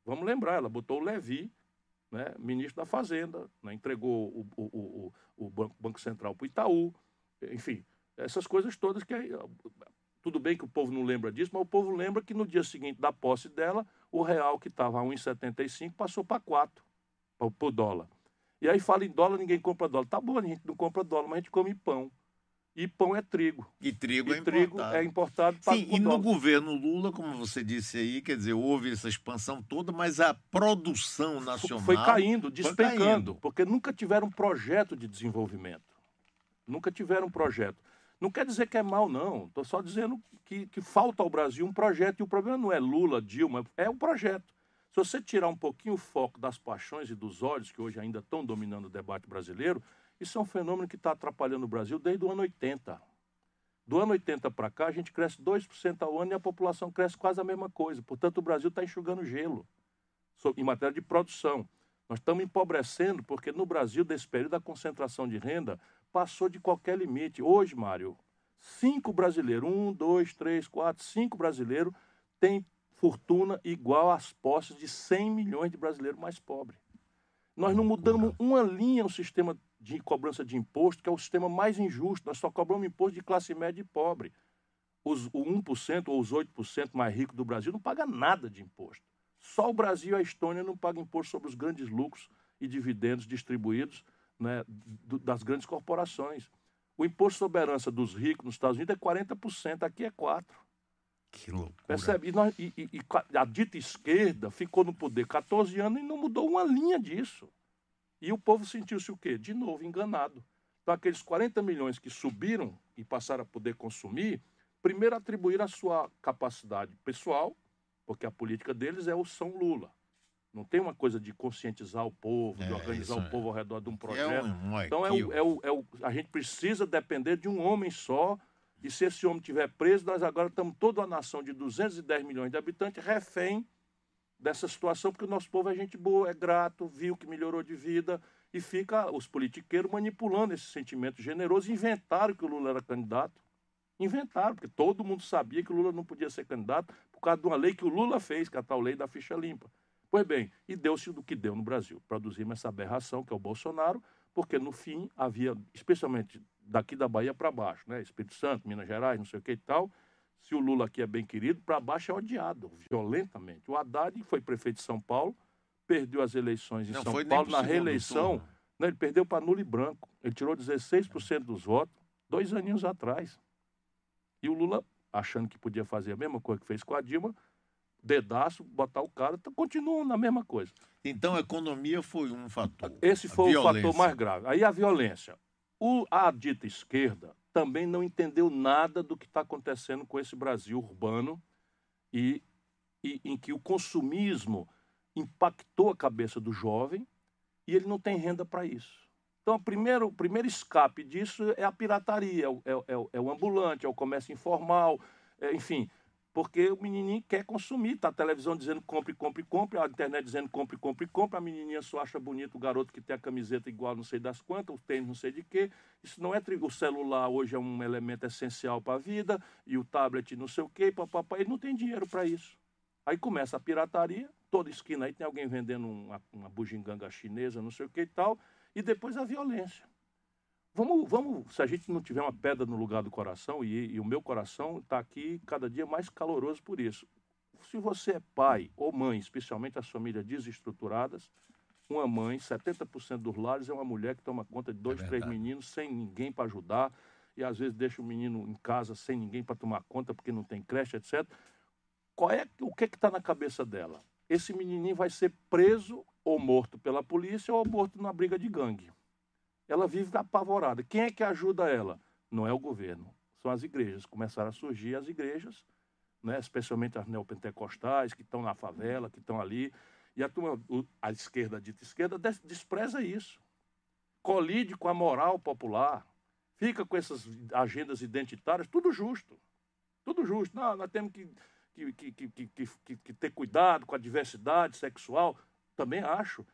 C: Vamos lembrar, ela botou o Levi, né, ministro da Fazenda, né, entregou o, o, o, o Banco, Banco Central para o Itaú, enfim, essas coisas todas que tudo bem que o povo não lembra disso, mas o povo lembra que no dia seguinte da posse dela, o real que estava a 1,75 passou para 4 por dólar. E aí fala em dólar, ninguém compra dólar. Tá bom, a gente não compra dólar, mas a gente come pão. E pão é trigo.
B: E trigo
C: e
B: é
C: trigo
B: importado.
C: é importado
B: Sim, e no
C: dólar.
B: governo Lula, como você disse aí, quer dizer, houve essa expansão toda, mas a produção nacional
C: Foi caindo, despencando,
B: caindo.
C: porque nunca tiveram um projeto de desenvolvimento. Nunca tiveram um projeto. Não quer dizer que é mal, não. Estou só dizendo que, que falta ao Brasil um projeto. E o problema não é Lula, Dilma, é o projeto. Se você tirar um pouquinho o foco das paixões e dos ódios, que hoje ainda estão dominando o debate brasileiro, isso é um fenômeno que está atrapalhando o Brasil desde o ano 80. Do ano 80 para cá, a gente cresce 2% ao ano e a população cresce quase a mesma coisa. Portanto, o Brasil está enxugando gelo em matéria de produção. Nós estamos empobrecendo porque no Brasil, desse período, a concentração de renda passou de qualquer limite. Hoje, Mário, cinco brasileiros, um, dois, três, quatro, cinco brasileiros têm fortuna igual às posses de 100 milhões de brasileiros mais pobres. Nós não mudamos uma linha no sistema de cobrança de imposto, que é o sistema mais injusto. Nós só cobramos imposto de classe média e pobre. Os, o 1% ou os 8% mais ricos do Brasil não pagam nada de imposto. Só o Brasil e a Estônia não pagam imposto sobre os grandes lucros e dividendos distribuídos né, do- das grandes corporações. O imposto sobre herança dos ricos nos Estados Unidos é 40%, aqui é 4%.
B: Que loucura.
C: Percebe? E, nós- e- e- a dita esquerda ficou no poder 14 anos e não mudou uma linha disso. E o povo sentiu-se o quê? De novo, enganado. Então, aqueles 40 milhões que subiram e passaram a poder consumir, primeiro atribuíram a sua capacidade pessoal, porque a política deles é o São Lula. Não tem uma coisa de conscientizar o povo, de
B: É,
C: organizar
B: isso
C: o
B: é.
C: povo ao redor de um
B: É
C: projeto.
B: um, um
C: Então é o, é o- é o- a gente precisa depender de um homem só. E se esse homem estiver preso, nós agora estamos toda uma nação de 210 milhões de habitantes refém dessa situação, porque o nosso povo é gente boa, é grato, viu que melhorou de vida e fica os politiqueiros manipulando esse sentimento generoso. Inventaram que o Lula era candidato. Inventaram, porque todo mundo sabia que o Lula não podia ser candidato por causa de uma lei que o Lula fez, que é a tal lei da ficha limpa. Pois bem, e deu-se do que deu no Brasil. Produzimos essa aberração, que é o Bolsonaro, porque no fim havia, especialmente daqui da Bahia para baixo, né? Espírito Santo, Minas Gerais, não sei o que e tal. Se o Lula aqui é bem querido, para baixo é odiado, violentamente. O Haddad foi prefeito de São Paulo, perdeu as eleições em
B: Não
C: São Paulo, na reeleição,
B: turno.
C: né, ele perdeu para nulo e branco. Ele tirou 16% dos votos, dois aninhos atrás. E o Lula, achando que podia fazer a mesma coisa que fez com a Dilma, dedaço, botar o cara, então, continuam na mesma coisa.
B: Então a economia foi um fator.
C: Esse foi o fator mais grave. Aí a violência. O, a dita esquerda também não entendeu nada do que está acontecendo com esse Brasil urbano e, e em que o consumismo impactou a cabeça do jovem e ele não tem renda para isso. Então, o primeiro, primeiro escape disso é a pirataria, é o, é é é o ambulante, é o comércio informal, é, enfim, porque o menininho quer consumir, tá a televisão dizendo compre, compre, compre, a internet dizendo compre, compre, compre, a menininha só acha bonito o garoto que tem a camiseta igual não sei das quantas, o tênis não sei de quê. Isso não é o celular hoje é um elemento essencial para a vida e o tablet não sei o quê, papapá, ele não tem dinheiro para isso. Aí começa a pirataria, toda esquina aí tem alguém vendendo uma, uma bugiganga chinesa, não sei o que e tal, e depois a violência. Vamos, vamos, se a gente não tiver uma pedra no lugar do coração, e, e o meu coração está aqui cada dia mais caloroso por isso. Se você é pai ou mãe, especialmente as famílias desestruturadas, uma mãe, 70% dos lares é uma mulher que toma conta de dois, três
B: verdade.
C: meninos sem ninguém para ajudar. e às vezes deixa o menino em casa sem ninguém para tomar conta porque não tem creche, etc. Qual é o que está na cabeça dela? Esse menininho vai ser preso ou morto pela polícia ou morto na briga de gangue. Ela vive apavorada. Quem é que ajuda ela? Não é o governo, são as igrejas. Começaram a surgir as igrejas, né? especialmente as neopentecostais, que estão na favela, que estão ali. E a turma, a esquerda, a dita esquerda, despreza isso. Colide com a moral popular. Fica com essas agendas identitárias, tudo justo. Tudo justo. Não, nós temos que, que, que, que, que ter cuidado com a diversidade sexual. Também acho.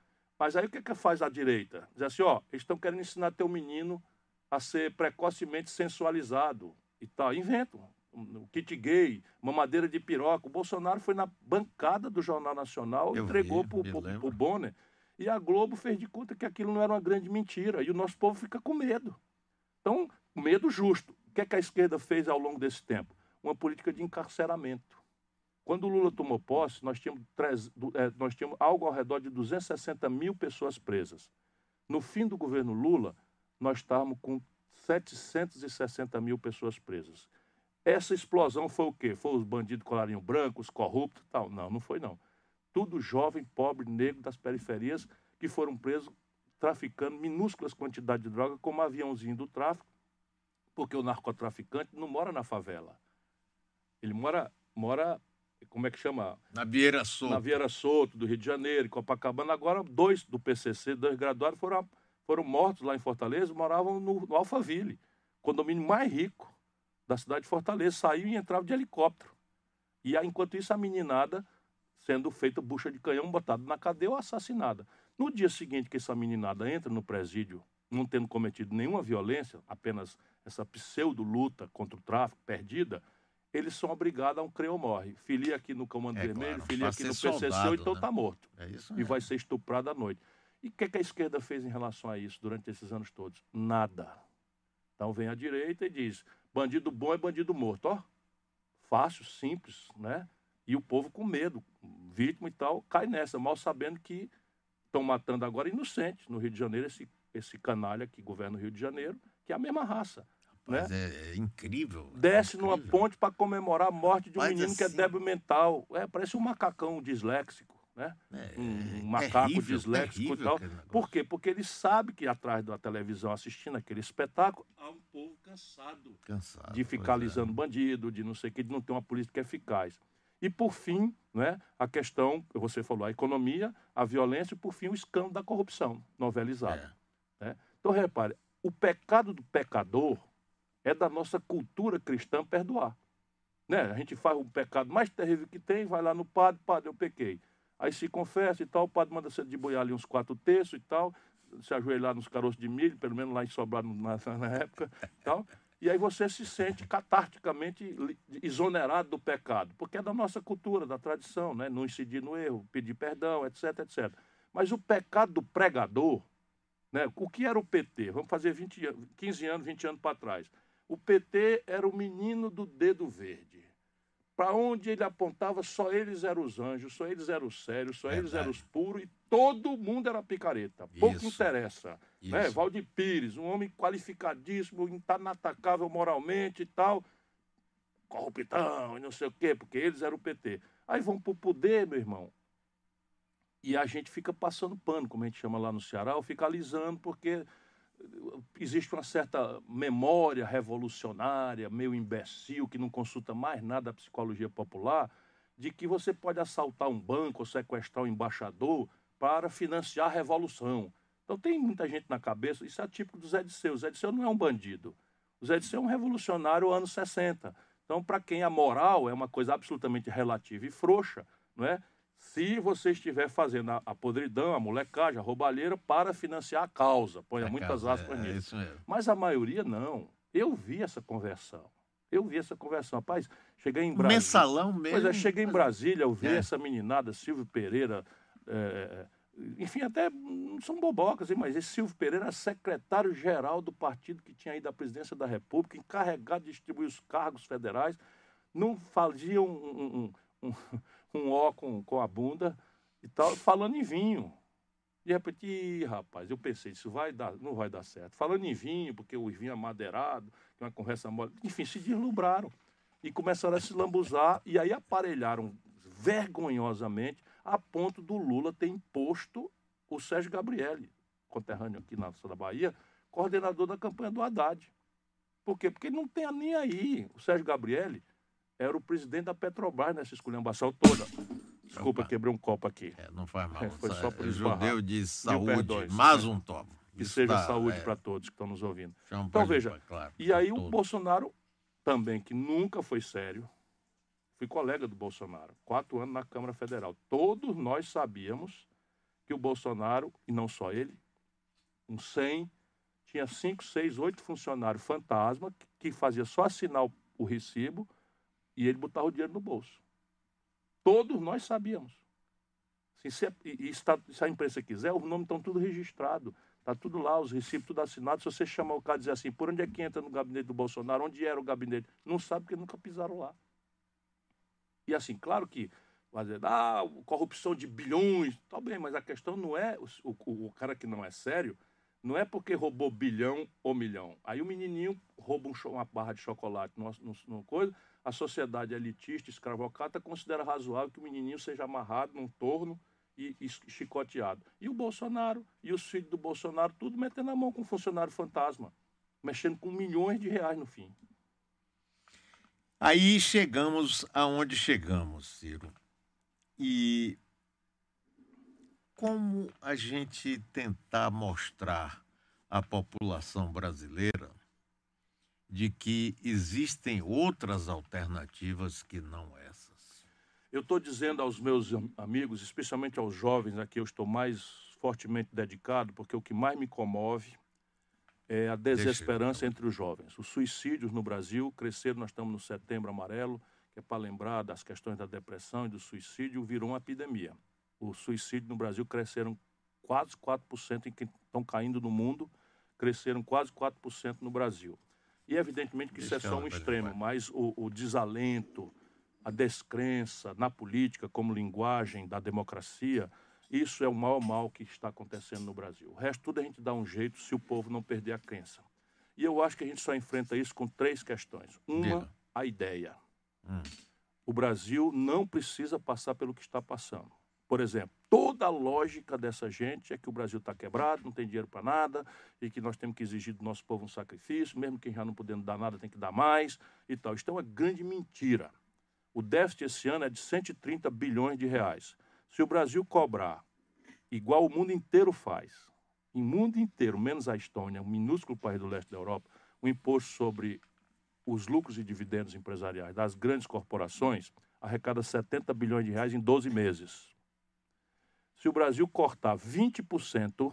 C: Mas aí o que, que faz a direita? Diz assim, ó, eles estão querendo ensinar teu menino a ser precocemente sensualizado e tal. Inventam. O kit gay, mamadeira de piroca. O Bolsonaro foi na bancada do Jornal Nacional,
B: Eu
C: entregou para o. Bonner. E a Globo fez de conta que aquilo não era uma grande mentira. E o nosso povo fica com medo. Então, medo justo. O que, é que a esquerda fez ao longo desse tempo? Uma política de encarceramento. Quando o Lula tomou posse, nós tínhamos, eh, nós tínhamos algo ao redor de 260 mil pessoas presas. No fim do governo Lula, nós estávamos com 760 mil pessoas presas. Essa explosão foi o quê? Foi os bandidos colarinho branco, os corruptos tal? Não, não foi não. Tudo jovem, pobre, negro das periferias que foram presos traficando minúsculas quantidades de droga, como aviãozinho do tráfico, porque o narcotraficante não mora na favela. Ele mora, mora como é que chama?
B: Na Vieira Souto.
C: na Vieira Soto, do Rio de Janeiro, Copacabana. Agora, dois do PCC, dois graduados, foram, foram mortos lá em Fortaleza, moravam no, no Alphaville, condomínio mais rico da cidade de Fortaleza. Saiu e entrava de helicóptero. E enquanto isso, a meninada sendo feita bucha de canhão, botada na cadeia ou assassinada. No dia seguinte que essa meninada entra no presídio, não tendo cometido nenhuma violência, apenas essa pseudo-luta contra o tráfico perdida, eles são obrigados a um creio morre. Filia aqui no Comando
B: É,
C: Vermelho,
B: claro,
C: filia aqui no PCC,
B: soldado,
C: então
B: né?
C: tá morto.
B: É isso
C: E vai ser estuprado à noite. E o que, que a esquerda fez em relação a isso durante esses anos todos? Nada. Então vem a direita e diz: bandido bom é bandido morto. Ó, fácil, simples, né? E o povo com medo, vítima e tal, cai nessa, mal sabendo que estão matando agora inocentes no Rio de Janeiro, esse, esse canalha que governa o Rio de Janeiro, que é a mesma raça.
B: Mas
C: né?
B: é, é incrível. é
C: Desce numa
B: incrível.
C: ponte para comemorar a morte de um
B: Mas
C: menino que é
B: assim-
C: débil mental. É, parece um macacão disléxico, né?
B: É,
C: um macaco
B: terrível,
C: disléxico e
B: terrível
C: tal.
B: aquele negócio.
C: Por quê? Porque ele sabe que atrás da televisão assistindo aquele espetáculo há um povo cansado
B: Cansado,
C: de ficar
B: é.
C: alisando bandido, de não sei o que, de não ter uma política eficaz. E por fim, né, a questão, você falou, a economia, a violência e por fim o escândalo da corrupção novelizado.
B: É.
C: né? Então repare, o pecado do pecador é da nossa cultura cristã perdoar. Né? A gente faz o pecado mais terrível que tem, vai lá no padre, padre, eu pequei. Aí se confessa e tal, o padre manda você deboiar ali uns quatro terços e tal, se ajoelhar nos caroços de milho, pelo menos lá em Sobrado na, na época e tal. E aí você se sente catarticamente exonerado do pecado, porque é da nossa cultura, da tradição, né? não incidir no erro, pedir perdão, etc, etc. Mas o pecado do pregador, né? o que era o PT? Vamos fazer 20, an- 15 anos, 20 anos para trás. O PT era o menino do dedo verde. Para onde ele apontava, só eles eram os anjos, só eles eram os sérios, só eles eram
B: Verdade.
C: os puros e todo mundo era picareta. Pouco
B: Isso.
C: interessa. Né?
B: Isso.
C: Valdir Pires, um homem qualificadíssimo, inatacável moralmente e tal, corruptão e não sei o quê, porque eles eram o PT. Aí vão para o poder, meu irmão, e a gente fica passando pano, como a gente chama lá no Ceará, ou fica alisando, porque existe uma certa memória revolucionária, meio imbecil, que não consulta mais nada da psicologia popular, de que você pode assaltar um banco ou sequestrar um embaixador para financiar a revolução. Então tem muita gente na cabeça, isso é típico do Zé Disseu. O Zé Disseu não é um bandido. O Zé Disseu é um revolucionário anos 60. Então, para quem a moral é uma coisa absolutamente relativa e frouxa, não é? Se você estiver fazendo a, a podridão, a molecagem, a roubalheira para financiar a causa. Ponha
B: A
C: muitas
B: causa,
C: aspas
B: é,
C: nisso.
B: isso mesmo.
C: Mas a maioria não. Eu vi essa conversão. Eu vi essa conversão. Rapaz, cheguei em Brasília.
B: Mensalão mesmo.
C: Pois é, cheguei em Brasília, eu vi
B: É.
C: essa meninada, Silvio Pereira. é, enfim, até não são bobocas, hein, mas esse Silvio Pereira era secretário-geral do partido que tinha ido à presidência da República, encarregado de distribuir os cargos federais, não fazia um, um, um, um, um ó com, com a bunda e tal, falando em vinho. De repente, ih, rapaz, eu pensei, isso vai dar, não vai dar certo. Falando em vinho, porque o vinho é madeirado, uma conversa mole. Enfim, se deslumbraram e começaram a se lambuzar e aí aparelharam vergonhosamente a ponto do Lula ter imposto o Sérgio Gabrielli, conterrâneo aqui na da Bahia, coordenador da campanha do Haddad. Por quê? Porque não tem nem aí. O Sérgio Gabrielli era o presidente da Petrobras nessa esculhambação toda. Desculpa,
B: Opa.
C: quebrei um copo aqui.
B: É, não faz mal.
C: É, foi só por
B: o
C: esbarrar.
B: judeu diz saúde, mais um tomo.
C: Que
B: Isso
C: seja
B: dá-
C: saúde
B: é,
C: para todos que estão nos ouvindo.
B: chama
C: Então, veja,
B: claro,
C: E aí o. Bolsonaro também, que nunca foi sério, fui colega do Bolsonaro, quatro anos na Câmara Federal. Todos nós sabíamos que o Bolsonaro, e não só ele, um 100, tinha cinco, seis, oito funcionários fantasma que- que fazia só assinar o, o recibo e ele botava o dinheiro no bolso. Todos nós sabíamos. Assim, se, e- e está- se a imprensa quiser, os nomes estão tudo registrados. Está tudo lá, os recibos tudo assinados. Se você chamar o cara e dizer assim, por onde é que entra no gabinete do Bolsonaro? Onde era o gabinete? Não sabe porque nunca pisaram lá. E assim, claro que dizer, ah, corrupção de bilhões, tá bem, mas a questão não é o, o, o cara que não é sério, não é porque roubou bilhão ou milhão. Aí o menininho rouba um uma barra de chocolate no, no, no coisa, a sociedade elitista, escravocrata, considera razoável que o menininho seja amarrado num torno e, e chicoteado. E o Bolsonaro e os filhos do Bolsonaro, tudo metendo a mão com um funcionário fantasma, mexendo com milhões de reais no fim.
B: Aí chegamos aonde chegamos, Ciro. E como a gente tentar mostrar à população brasileira de que existem outras alternativas que não essas?
C: Eu estou dizendo aos meus am- amigos, especialmente aos jovens, a que eu estou mais fortemente dedicado, porque o que mais me comove é a desesperança entre os jovens. Os suicídios no Brasil cresceram, nós estamos no setembro amarelo, que é para lembrar das questões da depressão e do suicídio, virou uma epidemia. O suicídio no Brasil cresceram quase 4% em que estão caindo no mundo, cresceram quase 4% no Brasil. E evidentemente que isso é só um extremo, mas o, o desalento, a descrença na política como linguagem da democracia, isso é o maior mal que está acontecendo no Brasil. O resto tudo a gente dá um jeito se o povo não perder a crença. E eu acho que a gente só enfrenta isso com três questões. Uma,
B: Diga.
C: a ideia.
B: Hum.
C: O Brasil não precisa passar pelo que está passando. Por exemplo, toda a lógica dessa gente é que o Brasil está quebrado, não tem dinheiro para nada, e que nós temos que exigir do nosso povo um sacrifício, mesmo quem já não podendo dar nada tem que dar mais e tal. Isso é uma grande mentira. O déficit esse ano é de 130 bilhões de reais. Se o Brasil cobrar igual o mundo inteiro faz, em mundo inteiro, menos a Estônia, um minúsculo país do leste da Europa, o imposto sobre os lucros e dividendos empresariais das grandes corporações arrecada 70 bilhões de reais em 12 meses. Se o Brasil cortar 20%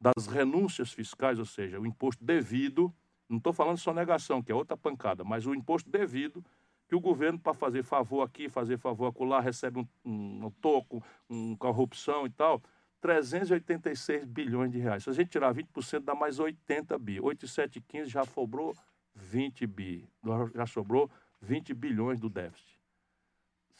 C: das renúncias fiscais, ou seja, o imposto devido, não estou falando só negação, que é outra pancada, mas o imposto devido, que o governo, para fazer favor aqui, fazer favor acolá, recebe um, um, um toco, uma corrupção e tal, 386 bilhões de reais. Se a gente tirar 20%, dá mais 80 bi. 8 e 7, 15 já sobrou 20 bi. Já sobrou 20 bilhões do déficit.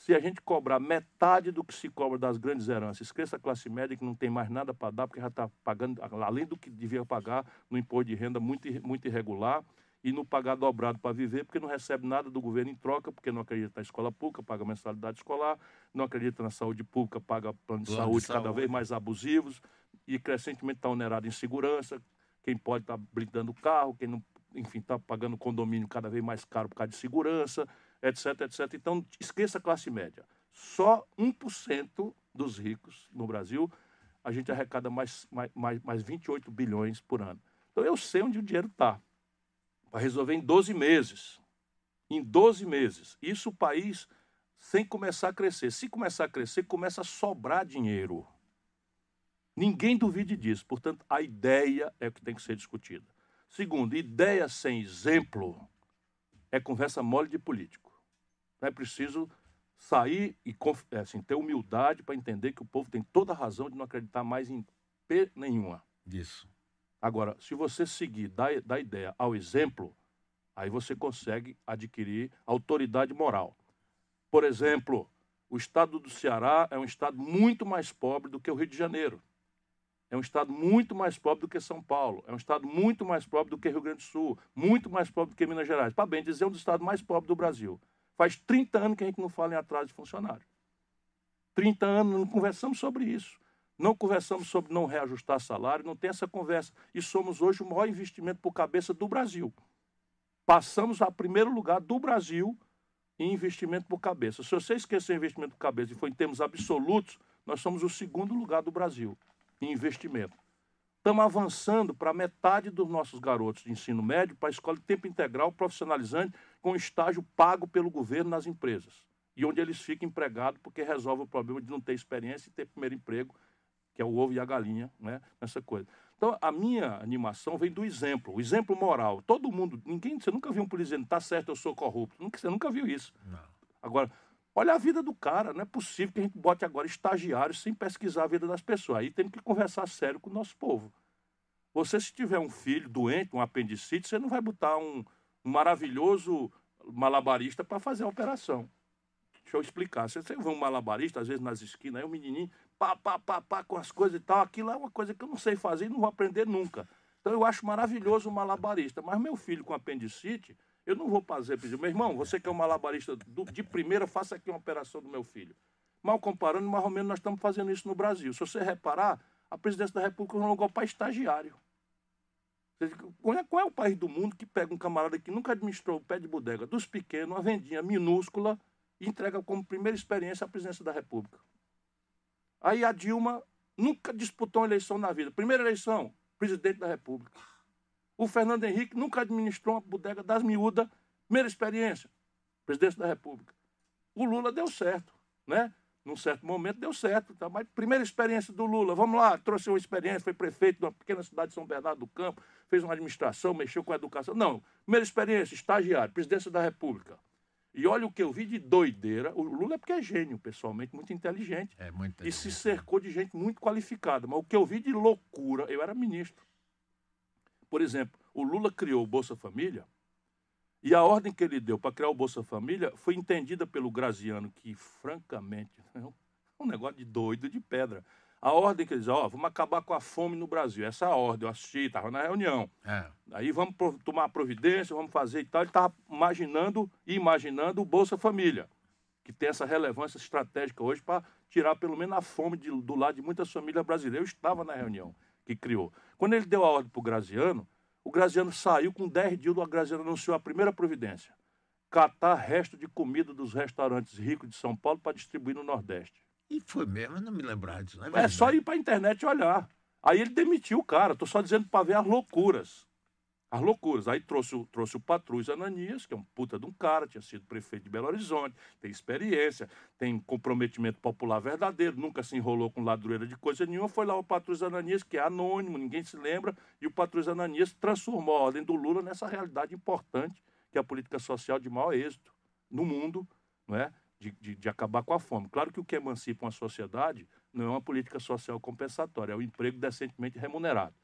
C: Se a gente cobrar metade do que se cobra das grandes heranças, esqueça a classe média que não tem mais nada para dar, porque já está pagando, além do que devia pagar, no imposto de renda muito, muito irregular, e não pagar dobrado para viver, porque não recebe nada do governo em troca, porque não acredita na escola pública, paga mensalidade escolar, não acredita na saúde pública, paga plano de
B: Plano de
C: saúde cada
B: saúde.
C: vez mais abusivos, e crescentemente está onerado em segurança, quem pode estar blindando o carro, quem não, enfim, está pagando condomínio cada vez mais caro por causa de segurança, etc, etc. Então, esqueça a classe média. Só 1% dos ricos no Brasil, a gente arrecada mais, mais, mais, mais 28 bilhões por ano. Então, eu sei onde o dinheiro está. Para resolver em 12 meses. Em 12 meses. Isso o país sem começar a crescer. Se começar a crescer, começa a sobrar dinheiro. Ninguém duvide disso. Portanto, a ideia é o que tem que ser discutida. Segundo, ideia sem exemplo é conversa mole de político. É preciso sair e é, assim, ter humildade para entender que o povo tem toda a razão de não acreditar mais em P nenhuma.
B: Isso.
C: Agora, se você seguir da, da ideia ao exemplo, aí você consegue adquirir autoridade moral. Por exemplo, o estado do Ceará é um estado muito mais pobre do que o Rio de Janeiro. é um estado muito mais pobre do que São Paulo, é um estado muito mais pobre do que Rio Grande do Sul, muito mais pobre do que Minas Gerais. Para bem dizer, é um dos estados mais pobres do Brasil. Faz 30 anos que a gente não fala em atraso de funcionário. 30 anos não conversamos sobre isso. Não conversamos sobre não reajustar salário, não tem essa conversa. E somos hoje o maior investimento por cabeça do Brasil. Passamos a primeiro lugar do Brasil em investimento por cabeça. Se você esquecer investimento por cabeça e for em termos absolutos, nós somos o segundo lugar do Brasil em investimento. Estamos avançando para metade dos nossos garotos de ensino médio para a escola de tempo integral profissionalizante com estágio pago pelo governo nas empresas. E onde eles ficam empregados porque resolve o problema de não ter experiência e ter primeiro emprego, que é o ovo e a galinha, né? Nessa coisa. Então, a minha animação vem do exemplo, o exemplo moral. Todo mundo, ninguém, você nunca viu um polícia dizendo, tá certo, eu sou corrupto. Nunca, você nunca viu isso.
B: Não.
C: Agora, olha a vida do cara. Não é possível que a gente bote agora estagiários sem pesquisar a vida das pessoas. Aí temos que conversar sério com o nosso povo. Você, se tiver um filho doente, um apendicite, você não vai botar um, um maravilhoso malabarista para fazer a operação. Deixa eu explicar. Você, você vê um malabarista, às vezes nas esquinas, aí o menininho, pá, pá, pá, pá, com as coisas e tal. Aquilo é uma coisa que eu não sei fazer e não vou aprender nunca. Então eu acho maravilhoso o malabarista. Mas meu filho com apendicite, eu não vou fazer pedir, meu irmão, você que é um malabarista do, de primeira, faça aqui uma operação do meu filho. Mal comparando, mais ou menos nós estamos fazendo isso no Brasil. Se você reparar, a presidência da República não lugar para estagiário. Qual é, qual é o país do mundo que pega um camarada que nunca administrou o pé de bodega dos pequenos, uma vendinha minúscula, e entrega como primeira experiência a presidência da República? Aí a Dilma nunca disputou uma eleição na vida. Primeira eleição, presidente da República. O Fernando Henrique nunca administrou uma bodega das miúdas, primeira experiência, presidente da República. O Lula deu certo, né? Num certo momento deu certo, tá? mas primeira experiência do Lula, vamos lá, trouxe uma experiência, foi prefeito de uma pequena cidade de São Bernardo do Campo, fez uma administração, mexeu com a educação. Não, primeira experiência, estagiário, presidência da República. E olha o que eu vi de doideira. O Lula é porque é gênio, pessoalmente, muito inteligente.
B: É muito
C: E se cercou de gente muito qualificada. Mas o que eu vi de loucura, eu era ministro. Por exemplo, o Lula criou o Bolsa Família e a ordem que ele deu para criar o Bolsa Família foi entendida pelo Graziano, que, francamente, [laughs] é um negócio de doido de pedra. A ordem que ele diz, ó, vamos acabar com a fome no Brasil. Essa é ordem, eu assisti, estava na reunião.
B: É.
C: Aí vamos tomar providência, vamos fazer e tal. Ele estava imaginando e imaginando o Bolsa Família, que tem essa relevância estratégica hoje para tirar pelo menos a fome de- do lado de muitas famílias brasileiras. Eu estava na reunião que criou. Quando ele deu a ordem para o Graziano, o Graziano saiu com 10 dias, o Graziano anunciou a primeira providência. Catar resto de comida dos restaurantes ricos de São Paulo para distribuir no Nordeste.
B: E foi mesmo, eu não me lembrar disso. Não é,
C: É
B: verdade?
C: só ir para a internet e olhar. Aí ele demitiu o cara. Tô só dizendo para ver as loucuras. As loucuras. Aí trouxe, o- trouxe o Patrus Ananias, que é um puta de um cara, tinha sido prefeito de Belo Horizonte, tem experiência, tem comprometimento popular verdadeiro, nunca se enrolou com ladroeira de coisa nenhuma. Foi lá o Patrus Ananias, que é anônimo, ninguém se lembra, e o Patrus Ananias transformou a ordem do Lula nessa realidade importante, que é a política social de maior êxito no mundo, não é? De, de, de acabar com a fome. Claro que o que emancipa uma sociedade não é uma política social compensatória, é o emprego decentemente remunerado.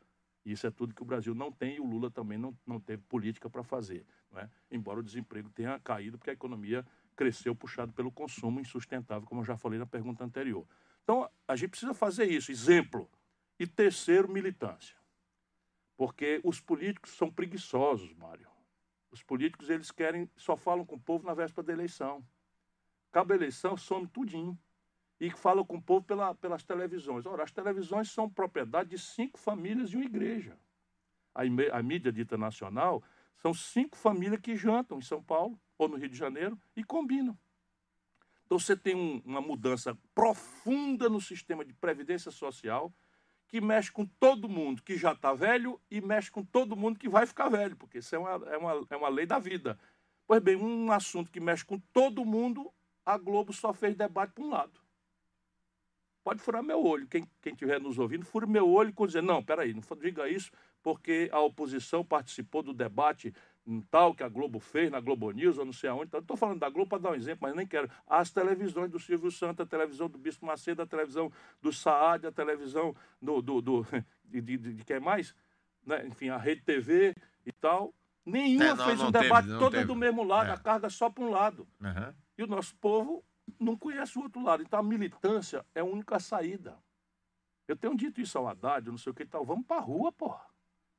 C: Isso é tudo que o Brasil não tem e o Lula também não, não teve política para fazer. Não é? Embora o desemprego tenha caído, porque a economia cresceu puxado pelo consumo insustentável, como eu já falei na pergunta anterior. Então, a gente precisa fazer isso. Exemplo. E terceiro, militância. Porque os políticos são preguiçosos, Mário. Os políticos, eles querem, só falam com o povo na véspera da eleição. Acaba a eleição, some tudinho. E falam com o povo pela, pelas televisões. Ora, as televisões são propriedade de cinco famílias e uma igreja. A, a mídia dita nacional são cinco famílias que jantam em São Paulo ou no Rio de Janeiro e combinam. Então você tem um- uma mudança profunda no sistema de previdência social que mexe com todo mundo que já está velho e mexe com todo mundo que vai ficar velho, porque isso é uma, é uma, é uma lei da vida. Pois bem, um assunto que mexe com todo mundo, a Globo só fez debate para um lado. Pode furar meu olho. Quem estiver nos ouvindo, fure meu olho e dizer, não, peraí, não diga isso, porque a oposição participou do debate um tal que a Globo fez na Globo News, ou não sei aonde. Então, Estou falando da Globo para dar um exemplo, mas nem quero. As televisões do Silvio Santos, a televisão do Bispo Macedo, a televisão do Saad, a televisão do. do, do [laughs] de, de, de, quem mais? Né? Enfim, a Rede TV e tal. Nenhuma
B: É, não,
C: fez
B: não
C: um
B: teve,
C: debate
B: teve.
C: do mesmo lado,
B: É.
C: a carga só para um lado.
B: Aham.
C: E o nosso povo não conhece o outro lado. Então a militância é a única saída. Eu tenho dito isso ao Haddad, não sei o que e tal. Vamos pra rua, porra.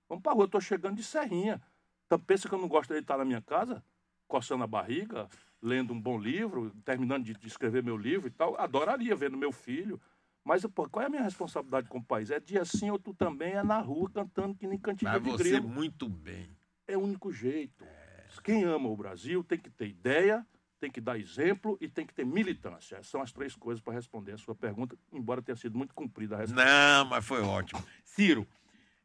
C: Vamos pra rua. Eu tô chegando de serrinha. Então, pensa que eu não gosto de estar na minha casa, coçando a barriga, lendo um bom livro, terminando de, de escrever meu livro e tal. Adoraria vendo meu filho. Mas, pô, qual é a minha responsabilidade com o país? É dia sim ou tu também é na rua cantando que nem cantiga
B: Mas
C: de
B: você
C: grilo.
B: muito bem.
C: É o único jeito. Quem ama o Brasil tem que ter ideia, tem que dar exemplo e tem que ter militância. São as três coisas para responder a sua pergunta, embora tenha sido muito cumprida a resposta.
B: Não, mas foi ótimo. [laughs] Ciro,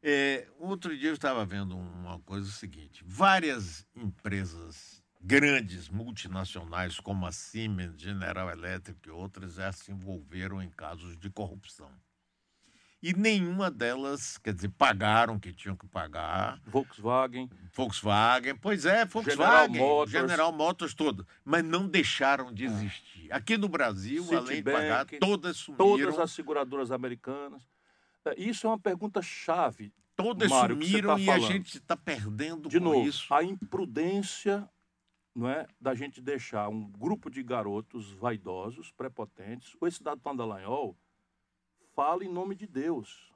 B: é, outro dia eu estava vendo uma coisa seguinte: várias empresas grandes, multinacionais, como a Siemens, General Electric e outras, já se envolveram em casos de corrupção. E nenhuma delas, quer dizer, pagaram o que tinham que pagar.
C: Volkswagen,
B: Volkswagen, pois é, Volkswagen,
C: General Motors.
B: General Motors, todo, mas não deixaram de existir. Aqui no Brasil, além de pagar, todas sumiram,
C: todas as seguradoras americanas. É, Isso é uma pergunta chave.
B: todas
C: Mário,
B: sumiram
C: tá
B: e a gente está perdendo
C: De novo,
B: isso.
C: a imprudência não é, da gente deixar um grupo de garotos vaidosos, prepotentes. O esse dado Dallagnol fala em nome de Deus.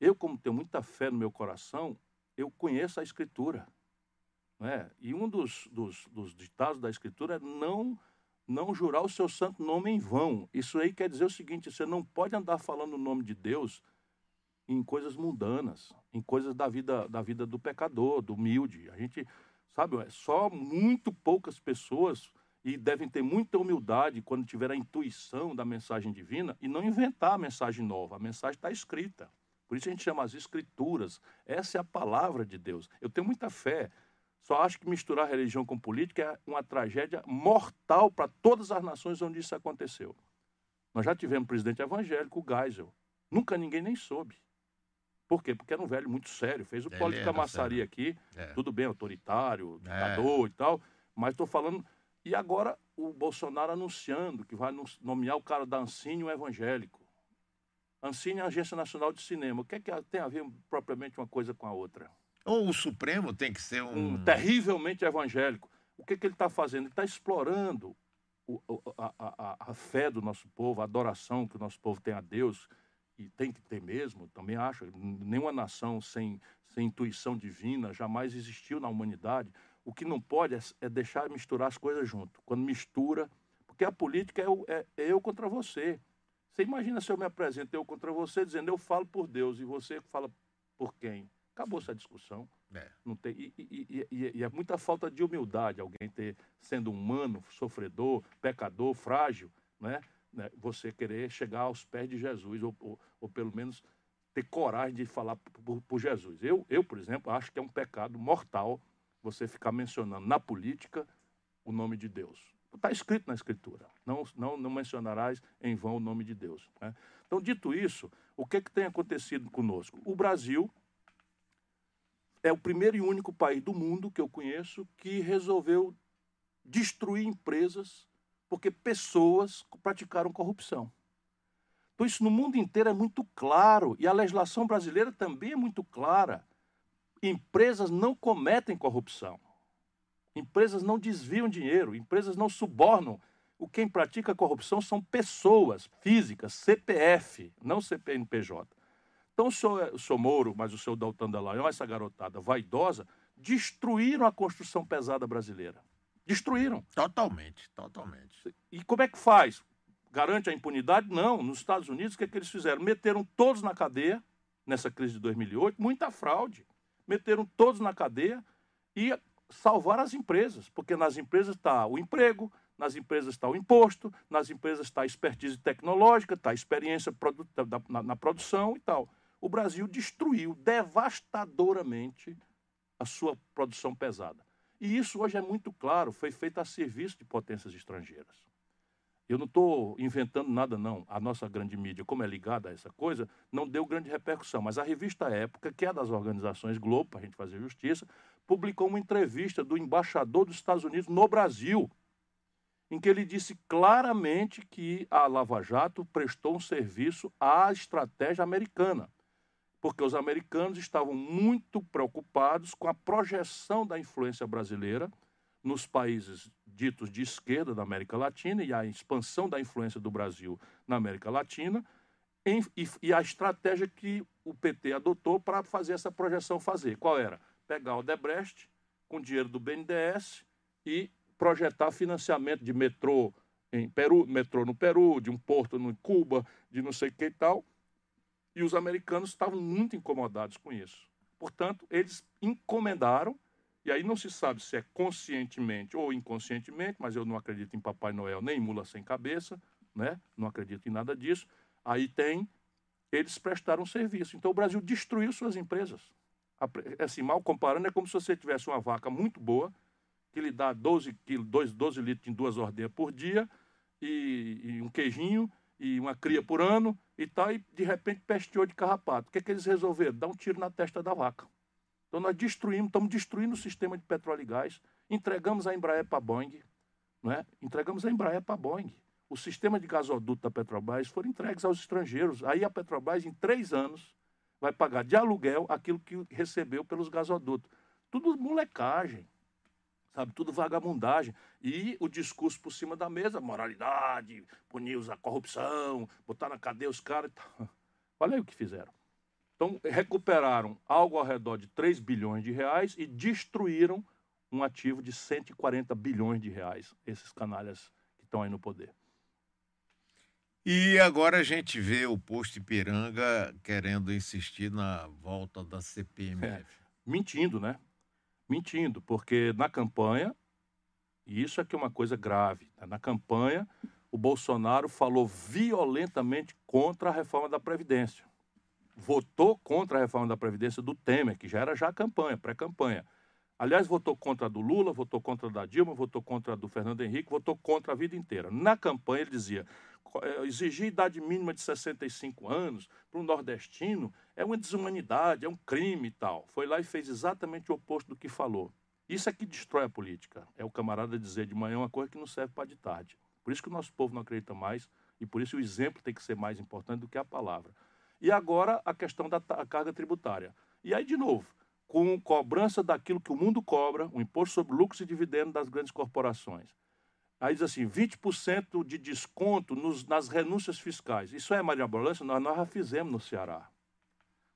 C: Eu, como tenho muita fé no meu coração, eu conheço a Escritura. Não é? E um dos, dos, dos ditados da Escritura é não, não jurar o seu santo nome em vão. Isso aí quer dizer o seguinte: você não pode andar falando o nome de Deus em coisas mundanas, em coisas da vida, da vida do pecador, do humilde. A gente, sabe, é só muito poucas pessoas e devem ter muita humildade quando tiver a intuição da mensagem divina e não inventar a mensagem nova. A mensagem está escrita. Por isso a gente chama as escrituras. Essa é a palavra de Deus. Eu tenho muita fé. Só acho que misturar religião com política é uma tragédia mortal para todas as nações onde isso aconteceu. Nós já tivemos presidente evangélico, o Geisel. Nunca ninguém nem soube. Por quê? Porque era um velho muito sério. Fez o
B: Ele
C: política
B: era
C: maçaria aqui.
B: É.
C: Tudo bem, autoritário,
B: É.
C: ditador e tal. Mas estou falando. E agora o Bolsonaro anunciando que vai nomear o cara da Ancine um evangélico. Ancine é a Agência Nacional de Cinema. O que, é que tem a ver propriamente uma coisa com a outra?
B: Ou o Supremo tem que ser um.
C: um terrivelmente evangélico. O que, que ele está fazendo? Ele está explorando o- a, a- a- fé do nosso povo, a adoração que o nosso povo tem a Deus, e tem que ter mesmo, também acho. Nenhuma nação sem, sem intuição divina jamais existiu na humanidade. O que não pode é, é deixar misturar as coisas junto. Quando mistura, porque a política é, o- é- é eu contra você. Você imagina se eu me apresento eu contra você, dizendo eu falo por Deus e você fala por quem? Acabou essa discussão.
B: É.
C: Não tem, e, e- e- e- é muita falta de humildade alguém ter, sendo humano, sofredor, pecador, frágil, né? né, Você querer chegar aos pés de Jesus, ou, ou, ou pelo menos ter coragem de falar por, por- por Jesus. Eu, eu, por exemplo, acho que é um pecado mortal você ficar mencionando na política o nome de Deus. Está escrito na Escritura. Não, não, não mencionarás em vão o nome de Deus. né? Então, dito isso, o que, que tem acontecido conosco? O Brasil é o primeiro e único país do mundo que eu conheço que resolveu destruir empresas porque pessoas praticaram corrupção. Então, isso no mundo inteiro é muito claro e a legislação brasileira também é muito clara. Empresas não cometem corrupção. Empresas não desviam dinheiro, empresas não subornam. O quem pratica corrupção são pessoas físicas, CPF, não CPNPJ. Então, o senhor, o senhor Moro, mas o senhor Dalton Dallagnol, essa garotada vaidosa, destruíram a construção pesada brasileira. Destruíram.
B: Totalmente, totalmente.
C: E como é que faz? Garante a impunidade? Não. Nos Estados Unidos, o que, é que eles fizeram? Meteram todos na cadeia, nessa crise de 2008, muita fraude. Meteram todos na cadeia e salvar as empresas, porque nas empresas está o emprego, nas empresas está o imposto, nas empresas está a expertise tecnológica, está a experiência na, na produção e tal. O Brasil destruiu devastadoramente a sua produção pesada. E isso hoje é muito claro, foi feito a serviço de potências estrangeiras. Eu não estou inventando nada, não. A nossa grande mídia, como é ligada a essa coisa, não deu grande repercussão. Mas a revista Época, que é das organizações Globo, para a gente fazer justiça, publicou uma entrevista do embaixador dos Estados Unidos no Brasil, em que ele disse claramente que a Lava Jato prestou um serviço à estratégia americana, porque os americanos estavam muito preocupados com a projeção da influência brasileira nos países ditos de esquerda da América Latina e a expansão da influência do Brasil na América Latina, em, e, e, a estratégia que o PT adotou para fazer essa projeção fazer. Qual era? Pegar o Debrecht com dinheiro do BNDES e projetar financiamento de metrô em Peru, metrô no Peru, de um porto no Cuba, de não sei o que e tal. E os americanos estavam muito incomodados com isso. Portanto, eles encomendaram, e aí não se sabe se é conscientemente ou inconscientemente, mas eu não acredito em Papai Noel nem em mula sem cabeça, né? não acredito em nada disso Aí tem, eles prestaram serviço. Então o Brasil destruiu suas empresas. Assim, mal comparando, é como se você tivesse uma vaca muito boa, que lhe dá 12, quilos, 12, 12 litros em duas ordenhas por dia, e, e, um queijinho, e uma cria por ano, e tal, e de repente pesteou de carrapato. O que, é que eles resolveram? Dar um tiro na testa da vaca. Então nós destruímos, estamos destruindo o sistema de petróleo e gás, entregamos a Embraer para a Boeing, não é? entregamos a Embraer para a Boeing o sistema de gasoduto da Petrobras foram entregues aos estrangeiros. Aí a Petrobras, em três anos, vai pagar de aluguel aquilo que recebeu pelos gasodutos. Tudo molecagem, sabe? Tudo vagabundagem. E o discurso por cima da mesa, moralidade, punir a corrupção, botar na cadeia os caras. [laughs] Olha aí o que fizeram. Então, recuperaram algo ao redor de 3 bilhões de reais e destruíram um ativo de 140 bilhões de reais, esses canalhas que estão aí no poder.
B: E agora a gente vê o posto Ipiranga querendo insistir na volta da CPMF. É,
C: mentindo, né? Mentindo, porque na campanha, e isso aqui é uma coisa grave, tá? na campanha o Bolsonaro falou violentamente contra a reforma da Previdência. Votou contra a reforma da Previdência do Temer, que já era já campanha, pré-campanha. Aliás, votou contra a do Lula, votou contra a da Dilma, votou contra a do Fernando Henrique, votou contra a vida inteira. Na campanha ele dizia: é, exigir idade mínima de 65 anos para um nordestino é uma desumanidade, é um crime e tal. Foi lá e fez exatamente o oposto do que falou. Isso é que destrói a política. É o camarada dizer de manhã uma coisa que não serve para de tarde. Por isso que o nosso povo não acredita mais e por isso o exemplo tem que ser mais importante do que a palavra. E agora a questão da carga tributária. E aí, de novo, com cobrança daquilo que o mundo cobra, o imposto sobre lucros e dividendos das grandes corporações Aí diz assim, 20% de desconto nos, nas renúncias fiscais. Isso é Maria Bolância? Nós, nós já fizemos no Ceará.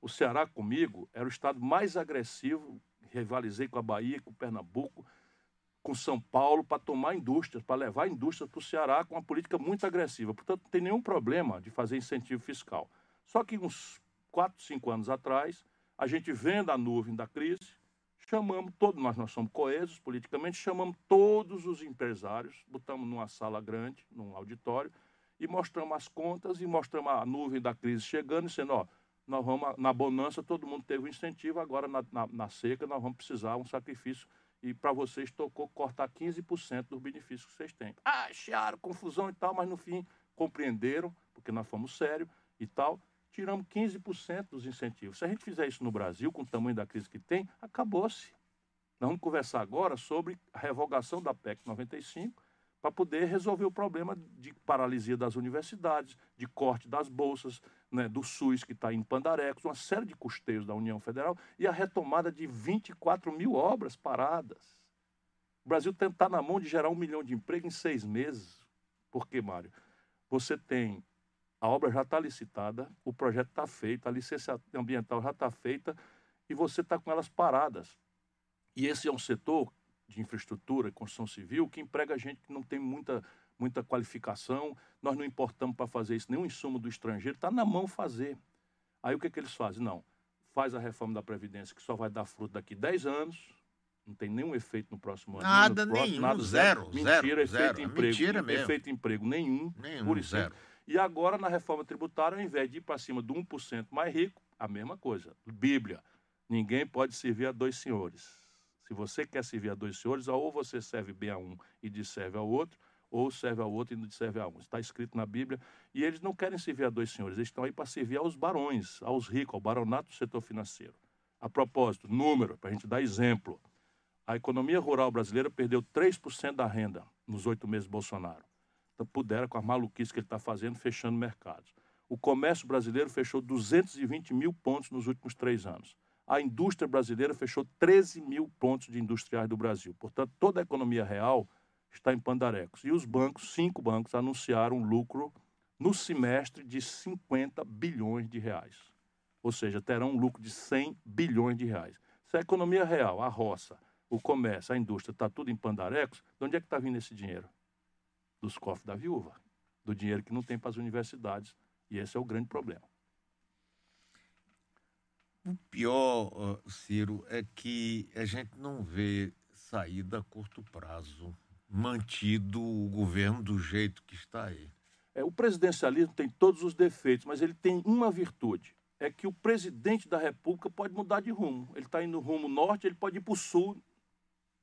C: O Ceará comigo era o estado mais agressivo, rivalizei com a Bahia, com Pernambuco, com São Paulo, para tomar indústrias, para levar indústrias para o Ceará com uma política muito agressiva. Portanto, não tem nenhum problema de fazer incentivo fiscal. Só que uns 4, 5 anos atrás, a gente vendo a nuvem da crise, chamamos todos, nós, nós somos coesos politicamente, chamamos todos os empresários, botamos numa sala grande, num auditório, e mostramos as contas e mostramos a nuvem da crise chegando, dizendo, ó, nós vamos, na bonança todo mundo teve um incentivo, agora na, na, na seca nós vamos precisar um sacrifício e para vocês tocou cortar 15% dos benefícios que vocês têm. Ah, chiaram, confusão e tal, mas no fim compreenderam, porque nós fomos sérios e tal, tiramos 15% dos incentivos. Se a gente fizer isso no Brasil, com o tamanho da crise que tem, acabou-se. Nós vamos conversar agora sobre a revogação da PEC 95 para poder resolver o problema de paralisia das universidades, de corte das bolsas, né, do SUS que está em Pandarecos, uma série de custeios da União Federal e a retomada de 24 mil obras paradas. O Brasil está na mão de gerar um milhão de emprego em seis meses. Por quê, Mário? Você tem a obra já está licitada, o projeto está feito, a licença ambiental já está feita e você está com elas paradas. E esse é um setor de infraestrutura e construção civil que emprega gente que não tem muita, muita qualificação, nós não importamos para fazer isso, nenhum insumo do estrangeiro, está na mão fazer. Aí o que, é que eles fazem? Não, faz a reforma da Previdência, que só vai dar fruto daqui 10 anos, não tem nenhum efeito no próximo ano.
B: Nada, nenhum, nada, zero, zero.
C: Mentira,
B: zero,
C: efeito
B: zero.
C: emprego.
B: Mentira mesmo.
C: Efeito emprego nenhum,
B: nenhum
C: por
B: zero.
C: E agora, na reforma tributária, ao invés de ir para cima do 1% mais rico, a mesma coisa. Bíblia. Ninguém pode servir a dois senhores. Se você quer servir a dois senhores, ou você serve bem a um e desserve ao outro, ou serve ao outro e não serve a um. Está escrito na Bíblia. E eles não querem servir a dois senhores, eles estão aí para servir aos barões, aos ricos, ao baronato do setor financeiro. A propósito, número, para a gente dar exemplo. A economia rural brasileira perdeu 3% da renda nos oito meses de Bolsonaro pudera, com a maluquice que ele está fazendo, fechando mercados. O comércio brasileiro fechou 220 mil pontos nos últimos três anos. A indústria brasileira fechou 13 mil pontos de industriais do Brasil. Portanto, toda a economia real está em pandarecos. E os bancos, cinco bancos, anunciaram lucro no semestre de 50 bilhões de reais. Ou seja, terão um lucro de 100 bilhões de reais. Se a economia real, a roça, o comércio, a indústria, está tudo em pandarecos, de onde é que está vindo esse dinheiro? Dos cofres da viúva, do dinheiro que não tem para as universidades. E esse é o grande problema.
B: O pior, Ciro, é que a gente não vê saída a curto prazo, mantido o governo do jeito que está aí.
C: É, o presidencialismo tem todos os defeitos, mas ele tem uma virtude. É que o presidente da República pode mudar de rumo. Ele está indo rumo norte, ele pode ir para o sul.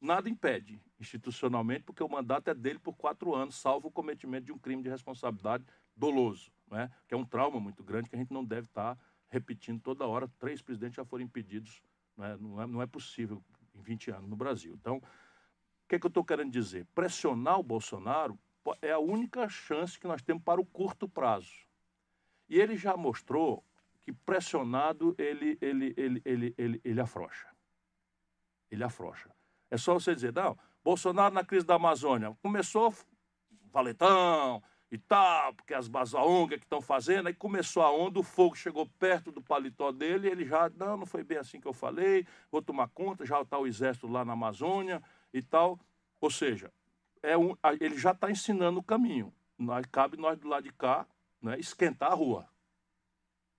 C: Nada impede, institucionalmente, porque o mandato é dele por quatro anos, salvo o cometimento de um crime de responsabilidade doloso, né? que é um trauma muito grande que a gente não deve estar tá repetindo toda hora. Três presidentes já foram impedidos. Não é, não é, não é possível em 20 anos no Brasil. Então, o que, é que eu estou querendo dizer? Pressionar o Bolsonaro é a única chance que nós temos para o curto prazo. E ele já mostrou que pressionado ele, ele, ele, ele, ele, ele afrouxa. Ele afrouxa. É só você dizer, não, Bolsonaro na crise da Amazônia começou valetão, e tal, porque as, as ONG que estão fazendo, aí começou a onda, o fogo chegou perto do paletó dele, ele já, não, não foi bem assim que eu falei, vou tomar conta, já está o exército lá na Amazônia e tal. Ou seja, é um, ele já está ensinando o caminho. Nós, cabe nós do lado de cá né, esquentar a rua.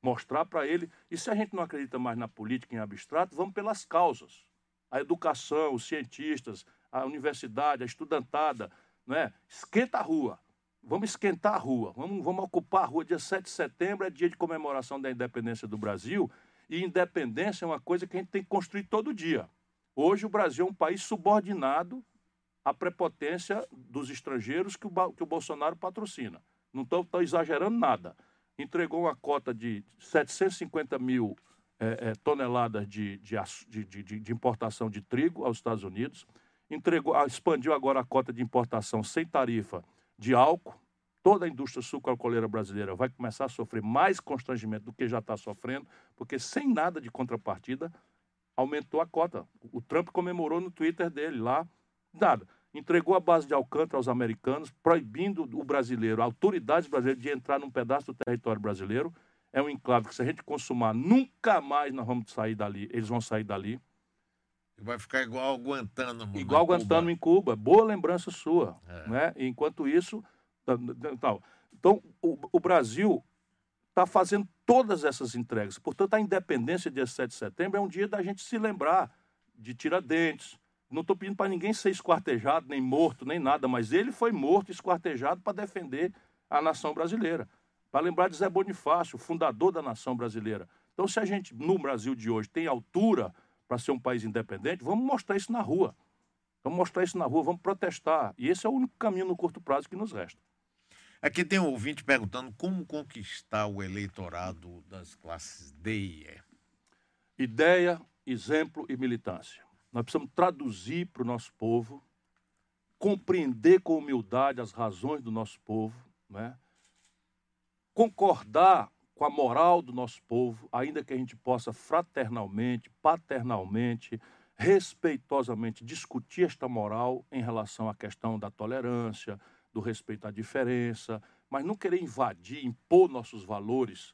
C: Mostrar para ele. E se a gente não acredita mais na política em abstrato, vamos pelas causas. A educação, os cientistas, a universidade, a estudantada. Né? Esquenta a rua Vamos esquentar a rua, vamos, vamos ocupar a rua. Dia 7 de setembro é dia de comemoração da independência do Brasil, e independência é uma coisa que a gente tem que construir todo dia. Hoje o Brasil é um país subordinado à prepotência dos estrangeiros que o, que o Bolsonaro patrocina. Não estou exagerando nada. Entregou uma cota de 750 mil é, é, toneladas de, de, de, de, importação de trigo aos Estados Unidos, entregou, expandiu agora a cota de importação sem tarifa de álcool, toda a indústria sucroalcooleira brasileira vai começar a sofrer mais constrangimento do que já está sofrendo, porque sem nada de contrapartida, aumentou a cota. O Trump comemorou no Twitter dele lá, nada. Entregou a base de Alcântara aos americanos, proibindo o brasileiro, autoridades brasileiras, de entrar num pedaço do território brasileiro. É um enclave que, se a gente consumar, nunca mais nós vamos sair dali, eles vão sair dali.
B: Vai ficar igual Guantánamo.
C: Igual Guantánamo em Cuba. Boa lembrança sua. É. Né? Enquanto isso. Tal. Então, o, o Brasil está fazendo todas essas entregas. Portanto, a independência, dia 7 de setembro, é um dia da gente se lembrar de Tiradentes. Não estou pedindo para ninguém ser esquartejado, nem morto, nem nada, mas ele foi morto, esquartejado para defender a nação brasileira. Para lembrar de Zé Bonifácio, fundador da nação brasileira. Então, se a gente, no Brasil de hoje, tem altura para ser um país independente, vamos mostrar isso na rua. Vamos mostrar isso na rua, vamos protestar. E esse é o único caminho no curto prazo que nos resta.
B: Aqui tem um ouvinte perguntando como conquistar o eleitorado das classes D e E.
C: Ideia, exemplo e militância. Nós precisamos traduzir para o nosso povo, compreender com humildade as razões do nosso povo, né? Concordar com a moral do nosso povo, ainda que a gente possa fraternalmente, paternalmente, respeitosamente discutir esta moral em relação à questão da tolerância, do respeito à diferença, mas não querer invadir, impor nossos valores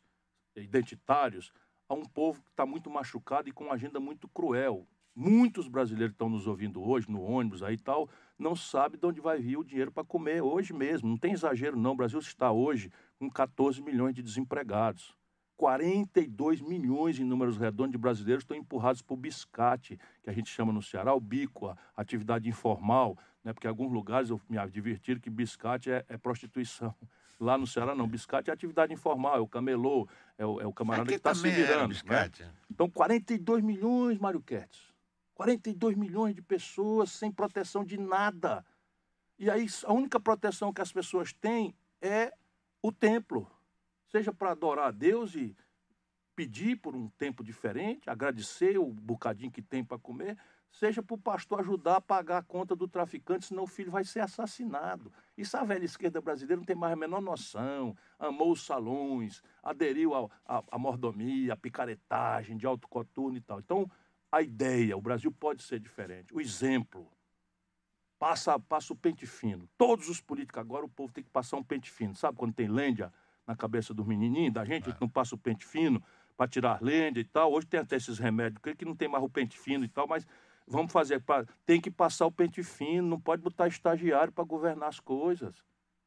C: identitários a um povo que está muito machucado e com uma agenda muito cruel. Muitos brasileiros estão nos ouvindo hoje, no ônibus aí e tal, não sabem de onde vai vir o dinheiro para comer hoje mesmo. Não tem exagero, não. O Brasil está hoje com 14 milhões de desempregados. 42 milhões em números redondos de brasileiros estão empurrados para o biscate, que a gente chama no Ceará o bico, a atividade informal, né? porque em alguns lugares eu me divertiram que biscate é, é, prostituição. Lá no Ceará não, biscate é atividade informal, é o camelô, é o, é o camarada Aqui que está se virando. Né? Então 42 milhões, Mário Kertz. 42 milhões de pessoas sem proteção de nada. E aí a única proteção que as pessoas têm é o templo. Seja para adorar a Deus e pedir por um tempo diferente, agradecer o bocadinho que tem para comer, seja para o pastor ajudar a pagar a conta do traficante, senão o filho vai ser assassinado. Isso a velha esquerda brasileira não tem mais a menor noção. Amou os salões, aderiu à mordomia, à picaretagem, de alto coturno e tal. Então, a ideia, o Brasil pode ser diferente. O exemplo, passa, passa o pente fino. Todos os políticos agora, o povo tem que passar um pente fino. Sabe quando tem lêndia? na cabeça dos menininhos, da gente, a gente não passa o pente fino para tirar lenda e tal. Hoje tem até esses remédios, creio que não tem mais o pente fino e tal, mas vamos fazer, tem que passar o pente fino, não pode botar estagiário para governar as coisas.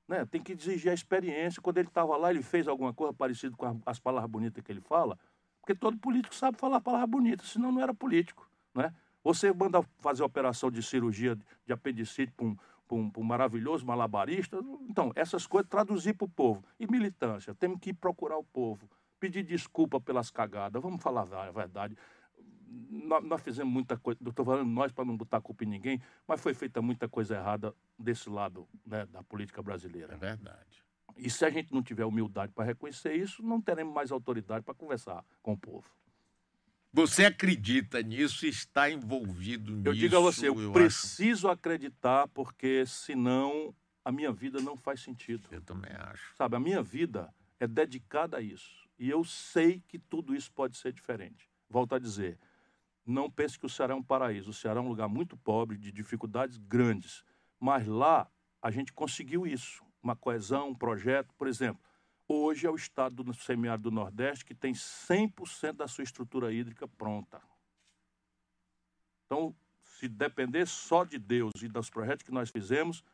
C: Né? Tem que exigir a experiência. Quando ele estava lá, ele fez alguma coisa parecida com as palavras bonitas que ele fala, porque todo político sabe falar palavras bonitas, senão não era político. Né? Você manda fazer operação de cirurgia de apendicite para um, um, um, maravilhoso malabarista. Então, essas coisas traduzir para o povo. E militância, temos que procurar o povo, pedir desculpa pelas cagadas. Vamos falar a verdade nós, nós fizemos muita coisa, estou falando nós para não botar culpa em ninguém, mas foi feita muita coisa errada desse lado né, da política brasileira.
B: É verdade.
C: E se a gente não tiver humildade para reconhecer isso, não teremos mais autoridade para conversar com o povo.
B: Você acredita nisso e está envolvido nisso?
C: Eu digo a você, eu, eu preciso acho... acreditar, porque senão a minha vida não faz sentido.
B: Eu também acho.
C: Sabe, a minha vida é dedicada a isso. E eu sei que tudo isso pode ser diferente. Volto a dizer, não pense que o Ceará é um paraíso. O Ceará é um lugar muito pobre, de dificuldades grandes. Mas lá a gente conseguiu isso. Uma coesão, um projeto. Por exemplo, hoje é o estado do semiárido do Nordeste que tem 100% da sua estrutura hídrica pronta. Então, se depender só de Deus e dos projetos que nós fizemos,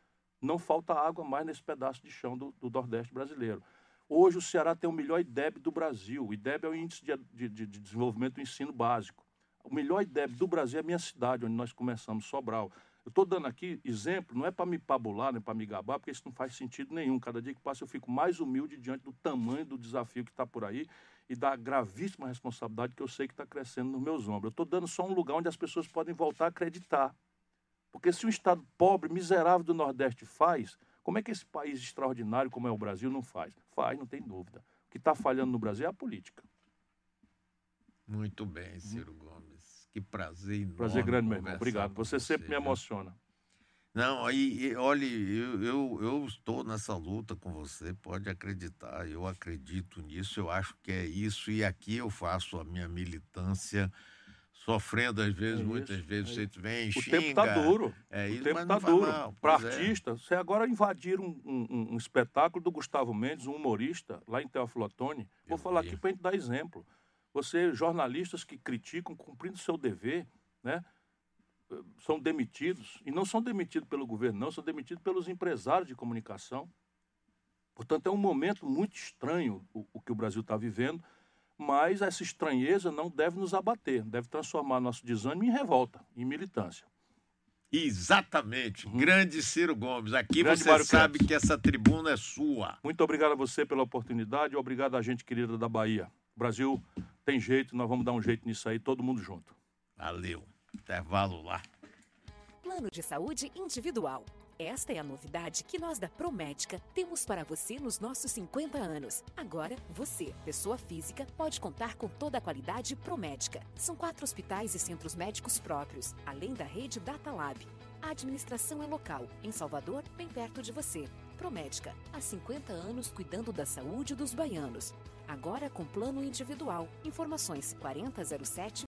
C: não falta água mais nesse pedaço de chão do, do Nordeste brasileiro. Hoje o Ceará tem o melhor IDEB do Brasil. O IDEB é o Índice de, de, de Desenvolvimento do Ensino Básico o melhor IDEB do Brasil é a minha cidade, onde nós começamos, Sobral. Eu estou dando aqui exemplo, não é para me pabular, nem para me gabar, porque isso não faz sentido nenhum. Cada dia que passa eu fico mais humilde diante do tamanho do desafio que está por aí e da gravíssima responsabilidade que eu sei que está crescendo nos meus ombros. Eu estou dando só um lugar onde as pessoas podem voltar a acreditar. Porque se um Estado pobre, miserável do Nordeste faz, como é que esse país extraordinário como é o Brasil não faz? Faz, não tem dúvida. O que está falhando no Brasil é a política.
B: Muito bem, Ciro Gomes. Que prazer enorme.
C: Prazer grande, meu irmão. Obrigado. Você, você sempre me emociona.
B: Não, aí, olhe, eu, eu, eu, estou nessa luta com você, pode acreditar, eu acredito nisso, eu acho que é isso, e aqui eu faço a minha militância, sofrendo às vezes, é muitas vezes, é você vem,
C: o
B: xinga.
C: O tempo está duro.
B: É
C: isso,
B: o tempo
C: está duro. Para é. artista, é. você agora invadir um, um, um, espetáculo do Gustavo Mendes, um humorista, lá em Teófilo Otoni. Vou falar vi. aqui para a gente dar exemplo. Você, jornalistas que criticam, cumprindo seu dever, né? São demitidos, e não são demitidos pelo governo, não, são demitidos pelos empresários de comunicação. Portanto, é um momento muito estranho o, o que o Brasil está vivendo, mas essa estranheza não deve nos abater, deve transformar nosso desânimo em revolta, em militância.
B: Exatamente. Uhum. Grande Ciro Gomes. Aqui Grande você Mário sabe Campos. que essa tribuna é sua.
C: Muito obrigado a você pela oportunidade obrigado a gente querida da Bahia. O Brasil tem jeito, nós vamos dar um jeito nisso aí, todo mundo junto.
B: Valeu. Intervalo lá.
D: Plano de saúde individual. Esta é a novidade que nós da Promédica temos para você nos nossos 50 anos. Agora, você, pessoa física, pode contar com toda a qualidade Promédica. São quatro hospitais e centros médicos próprios, além da rede Datalab. A administração é local, em Salvador, bem perto de você. Promédica, há 50 anos cuidando da saúde dos baianos. Agora com plano individual. Informações 4007